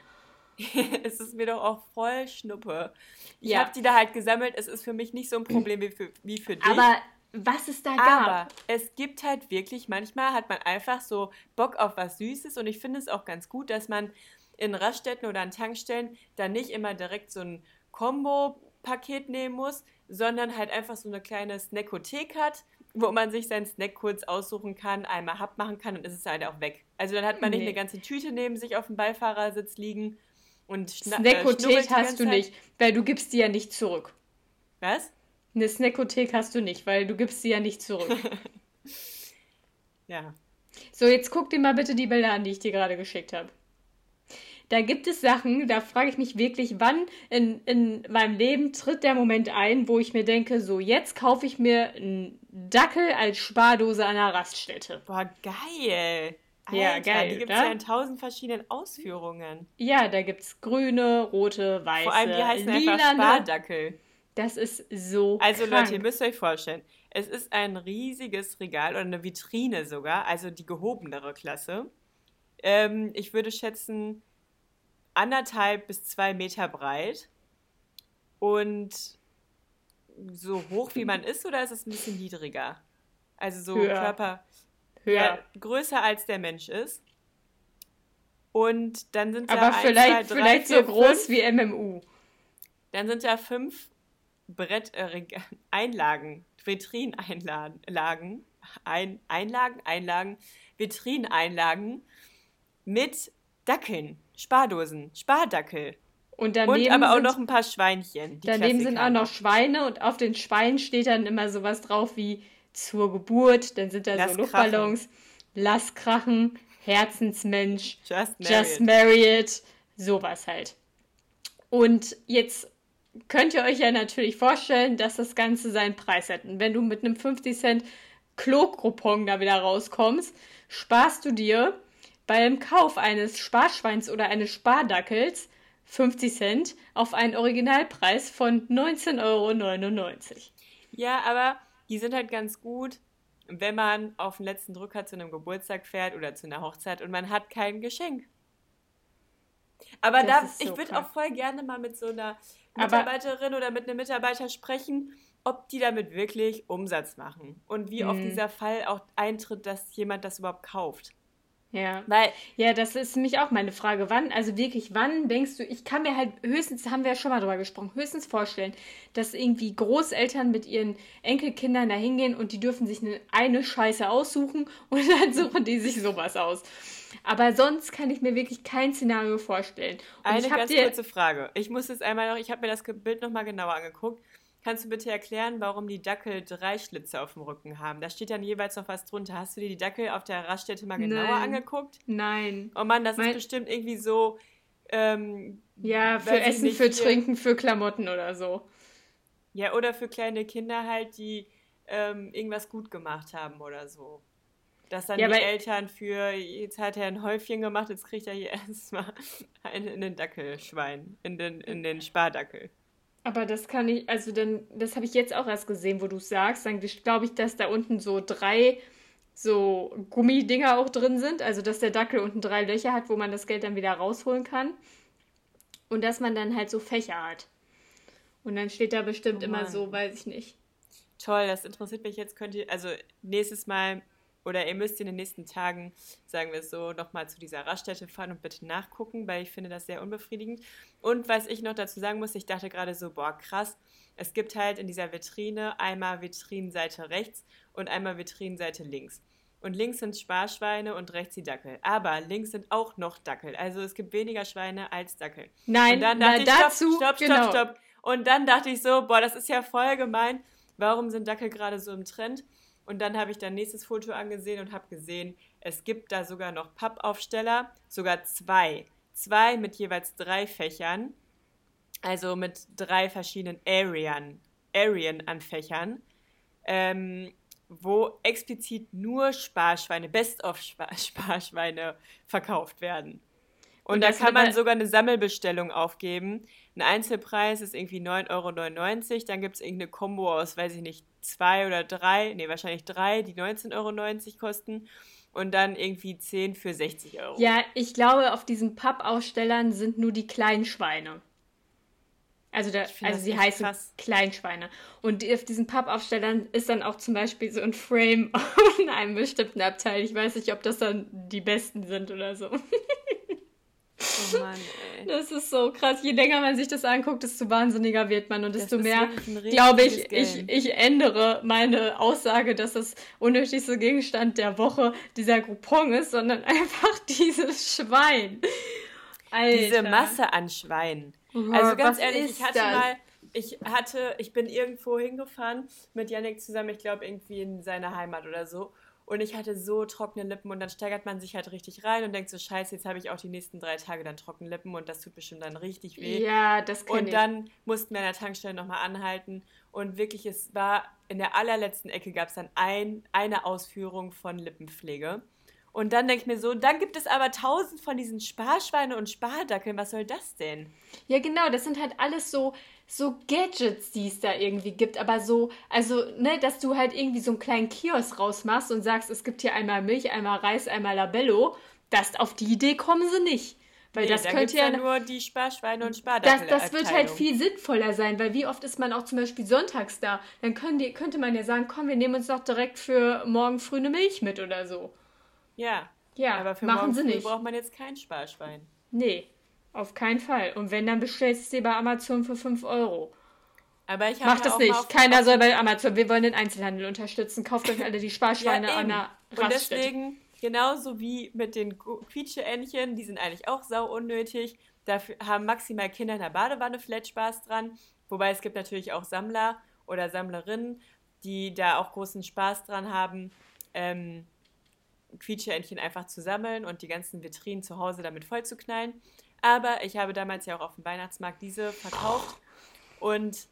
es ist mir doch auch voll Schnuppe. Ich Ja. habe die da halt gesammelt. Es ist für mich nicht so ein Problem wie für, wie für dich. Aber was es da Aber gab. es gibt halt wirklich, manchmal hat man einfach so Bock auf was Süßes und ich finde es auch ganz gut, dass man in Raststätten oder an Tankstellen dann nicht immer direkt so ein Kombo-Paket nehmen muss, sondern halt einfach so eine kleine Snackothek hat, wo man sich seinen Snack kurz aussuchen kann, einmal hab machen kann und ist es halt auch weg. Also dann hat man nicht Nee. eine ganze Tüte neben sich auf dem Beifahrersitz liegen und äh, Snackothek die hast du nicht, weil du gibst die ja nicht zurück. Was? Eine Snackothek hast du nicht, weil du gibst sie ja nicht zurück. Ja. So, jetzt guck dir mal bitte die Bilder an, die ich dir gerade geschickt habe. Da gibt es Sachen, da frage ich mich wirklich, wann in, in meinem Leben tritt der Moment ein, wo ich mir denke, so jetzt kaufe ich mir einen Dackel als Spardose an einer Raststätte. Boah, geil. Ja, Alter, geil, Die gibt es oder? ja in tausend verschiedenen Ausführungen. Ja, da gibt es grüne, rote, weiße, Vor allem, die heißen einfach lilane. Spardackel. Das ist so Also krank. Leute, ihr müsst euch vorstellen, es ist ein riesiges Regal oder eine Vitrine sogar, also die gehobenere Klasse. Ähm, ich würde schätzen, anderthalb bis zwei Meter breit. Und so hoch wie man ist, oder ist es ein bisschen niedriger? Also so Höher. Körper. Höher. Ja, größer als der Mensch ist. Und dann sind da Aber eins, vielleicht, zwei, drei, vielleicht so vier, groß fünf. wie MMU. Dann sind da fünf Brett äh, Einlagen, Vitrineinlagen, ein, Einlagen, Einlagen, Vitrineinlagen mit Dackeln, Spardosen, Spardackel. Und daneben Und aber auch sind, noch ein paar Schweinchen. Daneben sind auch noch Schweine und auf den Schweinen steht dann immer sowas drauf wie zur Geburt. Dann sind da Lass so Luftballons, lass krachen, Herzensmensch, Just married. just marry it, sowas halt. Und jetzt könnt ihr euch ja natürlich vorstellen, dass das Ganze seinen Preis hat. Und wenn du mit einem 50 Cent Klo-Coupon da wieder rauskommst, sparst du dir beim Kauf eines Sparschweins oder eines Spardackels 50 Cent auf einen Originalpreis von 19,99 Euro. Ja, aber die sind halt ganz gut, wenn man auf den letzten Drücker zu einem Geburtstag fährt oder zu einer Hochzeit und man hat kein Geschenk. Aber Das da, so ich würde auch voll gerne mal mit so einer Aber- Mitarbeiterin oder mit einem Mitarbeiter sprechen, ob die damit wirklich Umsatz machen und wie oft Mhm. dieser Fall auch eintritt, dass jemand das überhaupt kauft. Ja. Weil, Ja, das ist nämlich auch meine Frage. Wann, also wirklich, wann denkst du, ich kann mir halt höchstens, haben wir ja schon mal drüber gesprochen, höchstens vorstellen, dass irgendwie Großeltern mit ihren Enkelkindern da hingehen und die dürfen sich eine, eine Scheiße aussuchen und dann suchen die sich sowas aus. Aber sonst kann ich mir wirklich kein Szenario vorstellen. Und eine ganz kurze Frage. Ich muss jetzt einmal noch, ich habe mir das Bild nochmal genauer angeguckt. Kannst du bitte erklären, warum die Dackel drei Schlitze auf dem Rücken haben? Da steht dann jeweils noch was drunter. Hast du dir die Dackel auf der Raststätte mal genauer Nein. angeguckt? Nein. Oh Mann, das Mein- ist bestimmt irgendwie so. Ähm, Ja, für Essen, für Trinken, für Klamotten oder so. Ja, oder für kleine Kinder halt, die ähm, irgendwas gut gemacht haben oder so. Dass dann Ja, die Eltern für, jetzt hat er ein Häufchen gemacht, jetzt kriegt er hier erstmal einen in den Dackelschwein, in den, in den Spardackel. Aber das kann ich, also dann, das habe ich jetzt auch erst gesehen, wo du es sagst. Dann glaube ich, dass da unten so drei so Gummidinger auch drin sind. Also dass der Dackel unten drei Löcher hat, wo man das Geld dann wieder rausholen kann. Und dass man dann halt so Fächer hat. Und dann steht da bestimmt Oh immer so, weiß ich nicht. Toll, das interessiert mich jetzt. Könnt ihr, also nächstes Mal oder ihr müsst in den nächsten Tagen, sagen wir es so, nochmal zu dieser Raststätte fahren und bitte nachgucken, weil ich finde das sehr unbefriedigend. Und was ich noch dazu sagen muss, ich dachte gerade so, boah, krass, es gibt halt in dieser Vitrine einmal Vitrinenseite rechts und einmal Vitrinenseite links. Und links sind Sparschweine und rechts die Dackel. Aber links sind auch noch Dackel. Also es gibt weniger Schweine als Dackel. Nein, Und dann dachte ich, dazu, stopp, stopp, genau. stopp, stopp. Und dann dachte ich so, boah, das ist ja voll gemein. Warum sind Dackel gerade so im Trend? Und dann habe ich dann nächstes Foto angesehen und habe gesehen, es gibt da sogar noch Pappaufsteller, sogar zwei. Zwei mit jeweils drei Fächern, also mit drei verschiedenen Arien, Arien an Fächern, ähm, wo explizit nur Sparschweine, Best-of-Sparschweine verkauft werden. Und, Und da kann man sogar eine Sammelbestellung aufgeben. Ein Einzelpreis ist irgendwie 9,99 Euro. Dann gibt es irgendeine Kombo aus, weiß ich nicht, zwei oder drei, nee, wahrscheinlich drei, die 19,90 Euro kosten. Und dann irgendwie 10 für 60 Euro. Ja, ich glaube, auf diesen Pappausstellern sind nur die Kleinschweine. Also, da, also sie heißen krass. Kleinschweine. Und auf diesen Pappaufstellern ist dann auch zum Beispiel so ein Frame in einem bestimmten Abteil. Ich weiß nicht, ob das dann die besten sind oder so. Oh Mann, ey. Das ist so krass. Je länger man sich das anguckt, desto wahnsinniger wird man und desto mehr, glaube ich, ich, ich ändere meine Aussage, dass das unnötigste Gegenstand der Woche dieser Groupon ist, sondern einfach dieses Schwein. Alter. Diese Masse an Schweinen. Oh, Also ganz ehrlich, ich hatte das? mal, ich hatte, ich bin irgendwo hingefahren mit Yannick zusammen, ich glaube irgendwie in seine Heimat oder so. Und ich hatte so trockene Lippen und dann steigert man sich halt richtig rein und denkt so, scheiße, jetzt habe ich auch die nächsten drei Tage dann trockene Lippen und das tut bestimmt dann richtig weh. Ja, das kenne Und ich. dann mussten wir an der Tankstelle nochmal anhalten. Und wirklich, es war in der allerletzten Ecke gab es dann ein, eine Ausführung von Lippenpflege. Und dann denke ich mir so, dann gibt es aber tausend von diesen Sparschweine und Spardackeln. Was soll das denn? Ja, genau, das sind halt alles so, so Gadgets, die es da irgendwie gibt. Aber so, also, ne, dass du halt irgendwie so einen kleinen Kiosk rausmachst und sagst, es gibt hier einmal Milch, einmal Reis, einmal Labello. Das, auf die Idee kommen sie nicht. Weil Nee, das da könnte gibt's ja. nur die Sparschweine und Das, Spardackel. das wird halt viel sinnvoller sein, weil wie oft ist man auch zum Beispiel sonntags da? Dann können die, könnte man ja sagen, komm, wir nehmen uns doch direkt für morgen früh eine Milch mit oder so. Ja, Ja, aber für machen morgen sie früh nicht. braucht man jetzt kein Sparschwein. Nee, auf keinen Fall. Und wenn, dann bestellst du sie bei Amazon für 5 Euro. Aber ich habe Macht das nicht. Keiner soll bei Amazon. Wir wollen den Einzelhandel unterstützen. Kauft euch alle die Sparschweine Ja, an der Und Raststätte. deswegen, genauso wie mit den Quietscheentchen, die sind eigentlich auch sau unnötig. Dafür haben maximal Kinder in der Badewanne vielleicht Spaß dran. Wobei es gibt natürlich auch Sammler oder Sammlerinnen, die da auch großen Spaß dran haben, ähm, Quietscheentchen einfach zu sammeln und die ganzen Vitrinen zu Hause damit vollzuknallen. Aber ich habe damals ja auch auf dem Weihnachtsmarkt diese verkauft. Und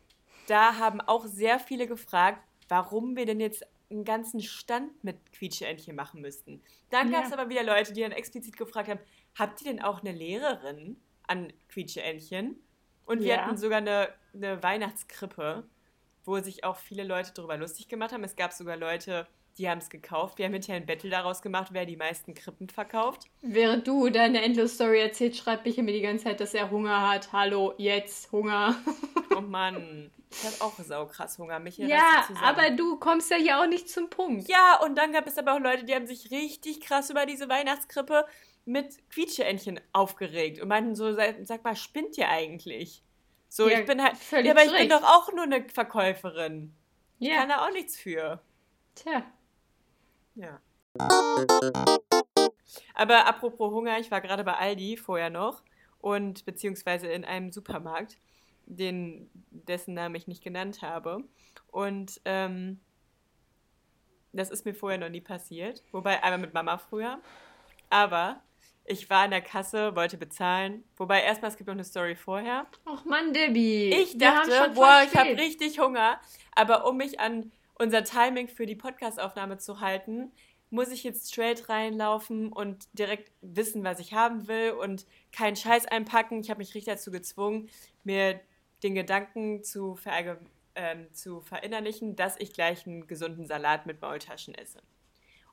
da haben auch sehr viele gefragt, warum wir denn jetzt einen ganzen Stand mit Quietscheentchen machen müssten. Dann Ja. gab es aber wieder Leute, die dann explizit gefragt haben, habt ihr denn auch eine Lehrerin an Quietscheentchen? Und wir Ja. hatten sogar eine, eine Weihnachtskrippe, wo sich auch viele Leute darüber lustig gemacht haben. Es gab sogar Leute, die haben es gekauft. Wir haben hinterher ein Battle daraus gemacht, wer die meisten Krippen verkauft. Während du deine Endlos-Story erzählst, schreibt Michael mir die ganze Zeit, dass er Hunger hat. Hallo, jetzt Hunger. Oh Mann, ich habe auch saukrass Hunger. Michael, ja, aber du kommst ja hier auch nicht zum Punkt. Ja, und dann gab es aber auch Leute, die haben sich richtig krass über diese Weihnachtskrippe mit Quietscheentchen aufgeregt und meinten so, sag, mal, spinnt ihr eigentlich? So, Ja, ich bin halt, völlig ja, aber ich zu bin Recht. doch auch nur eine Verkäuferin. Ich Ja, kann da auch nichts für. tja. Ja. Aber apropos Hunger, ich war gerade bei Aldi vorher noch und beziehungsweise in einem Supermarkt, den, dessen Namen ich nicht genannt habe. Und ähm, das ist mir vorher noch nie passiert. Wobei einmal mit Mama früher. Aber ich war an der Kasse, wollte bezahlen. Wobei erstmal, es gibt noch eine Story vorher. Och Mann, Debbie. Ich dachte, boah, ich habe richtig Hunger. Aber um mich an unser Timing für die Podcastaufnahme zu halten, muss ich jetzt straight reinlaufen und direkt wissen, was ich haben will und keinen Scheiß einpacken. Ich habe mich richtig dazu gezwungen, mir den Gedanken zu, verallge- ähm, zu verinnerlichen, dass ich gleich einen gesunden Salat mit Maultaschen esse.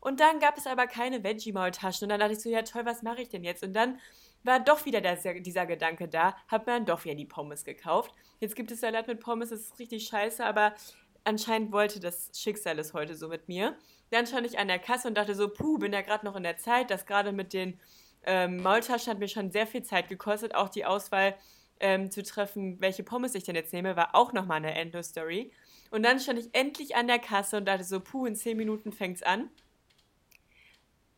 Und dann gab es aber keine Veggie-Maultaschen. Und dann dachte ich so, ja toll, was mache ich denn jetzt? Und dann war doch wieder der, dieser Gedanke da, hab mir dann doch wieder die Pommes gekauft. Jetzt gibt es Salat mit Pommes, das ist richtig scheiße, aber anscheinend wollte das Schicksal es heute so mit mir. Dann stand ich an der Kasse und dachte so, puh, bin ja gerade noch in der Zeit. Das gerade mit den ähm, Maultaschen hat mir schon sehr viel Zeit gekostet. Auch die Auswahl ähm, zu treffen, welche Pommes ich denn jetzt nehme, war auch nochmal eine Endo-Story. Und dann stand ich endlich an der Kasse und dachte so, puh, in 10 Minuten fängt's an.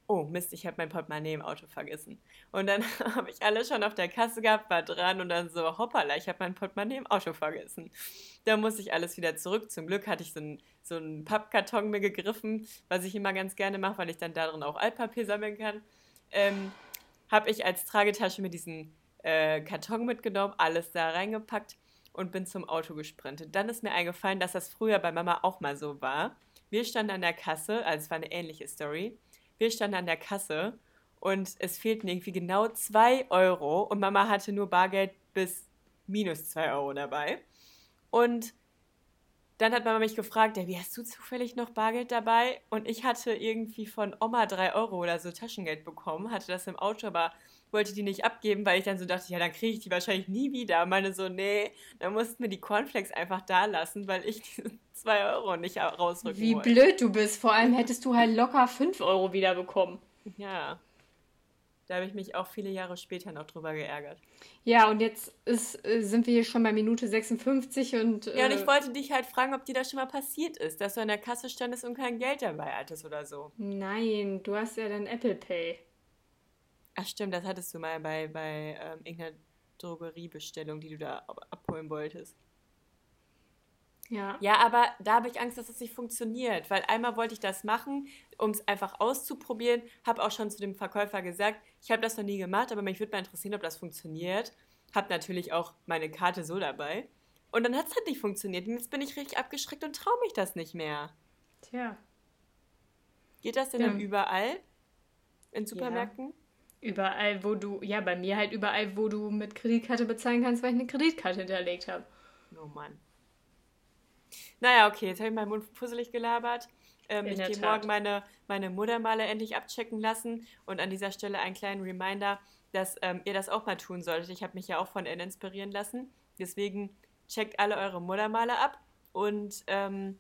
Oh, Mist, ich habe mein Portemonnaie im Auto vergessen. Und dann habe ich alle schon auf der Kasse gehabt, war dran und dann so, hoppala, ich habe mein Portemonnaie im Auto vergessen. Da musste ich alles wieder zurück. Zum Glück hatte ich so einen, so Pappkarton mir gegriffen, was ich immer ganz gerne mache, weil ich dann darin auch Altpapier sammeln kann. Ähm, habe ich als Tragetasche mir diesen äh, Karton mitgenommen, alles da reingepackt und bin zum Auto gesprintet. Dann ist mir eingefallen, dass das früher bei Mama auch mal so war. Wir standen an der Kasse, also es war eine ähnliche Story. Wir standen an der Kasse und es fehlten irgendwie genau 2 Euro und Mama hatte nur Bargeld bis minus 2 Euro dabei. Und dann hat Mama mich gefragt, wie hast du zufällig noch Bargeld dabei? Und ich hatte irgendwie von Oma 3 Euro oder so Taschengeld bekommen, hatte das im Auto, aber wollte die nicht abgeben, weil ich dann so dachte, ja, dann kriege ich die wahrscheinlich nie wieder. Und meine so, nee, dann mussten wir die Cornflakes einfach da lassen, weil ich diese 2 Euro nicht rausrücken Wie wollte. blöd du bist. Vor allem hättest du halt locker 5 Euro wiederbekommen. Ja. Da habe ich mich auch viele Jahre später noch drüber geärgert. Ja, und jetzt ist, äh, sind wir hier schon bei Minute 56 und. Ja, und äh, ich wollte dich halt fragen, ob dir das schon mal passiert ist, dass du an der Kasse standest und kein Geld dabei hattest oder so. Nein, du hast ja dann Apple Pay. Ach stimmt, das hattest du mal bei, bei ähm, irgendeiner Drogeriebestellung, die du da ab- abholen wolltest. Ja. Ja, aber da habe ich Angst, dass es nicht funktioniert, weil einmal wollte ich das machen, um es einfach auszuprobieren, habe auch schon zu dem Verkäufer gesagt, ich habe das noch nie gemacht, aber mich würde mal interessieren, ob das funktioniert. Habe natürlich auch meine Karte so dabei. Und dann hat es halt nicht funktioniert. Und jetzt bin ich richtig abgeschreckt und traue mich das nicht mehr. Tja. Geht das denn Ja. dann überall? In Supermärkten? Überall, wo du. Ja, bei mir halt überall, wo du mit Kreditkarte bezahlen kannst, weil ich eine Kreditkarte hinterlegt habe. Oh Mann. Naja, okay, jetzt habe ich meinen Mund fusselig gelabert. Ähm, ich gehe morgen meine, meine Muttermale endlich abchecken lassen. Und an dieser Stelle einen kleinen Reminder, dass ähm, ihr das auch mal tun solltet. Ich habe mich ja auch von N inspirieren lassen. Deswegen checkt alle eure Muttermale ab. Und ähm,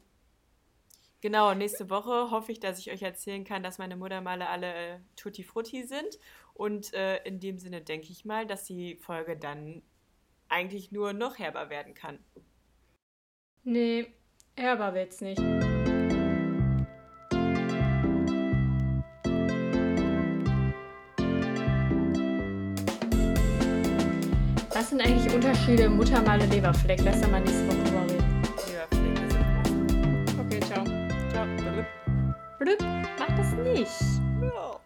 genau, nächste Woche hoffe ich, dass ich euch erzählen kann, dass meine Muttermale alle äh, tutti frutti sind. Und äh, in dem Sinne denke ich mal, dass die Folge dann eigentlich nur noch herber werden kann. Nee, herber wird's nicht. Was sind eigentlich Unterschiede im Muttermale Leberfleck? Lass da mal nächste Woche drüber reden. Leberflecken sind Okay, ciao. Ciao. Blüpp. Mach das nicht. Ja.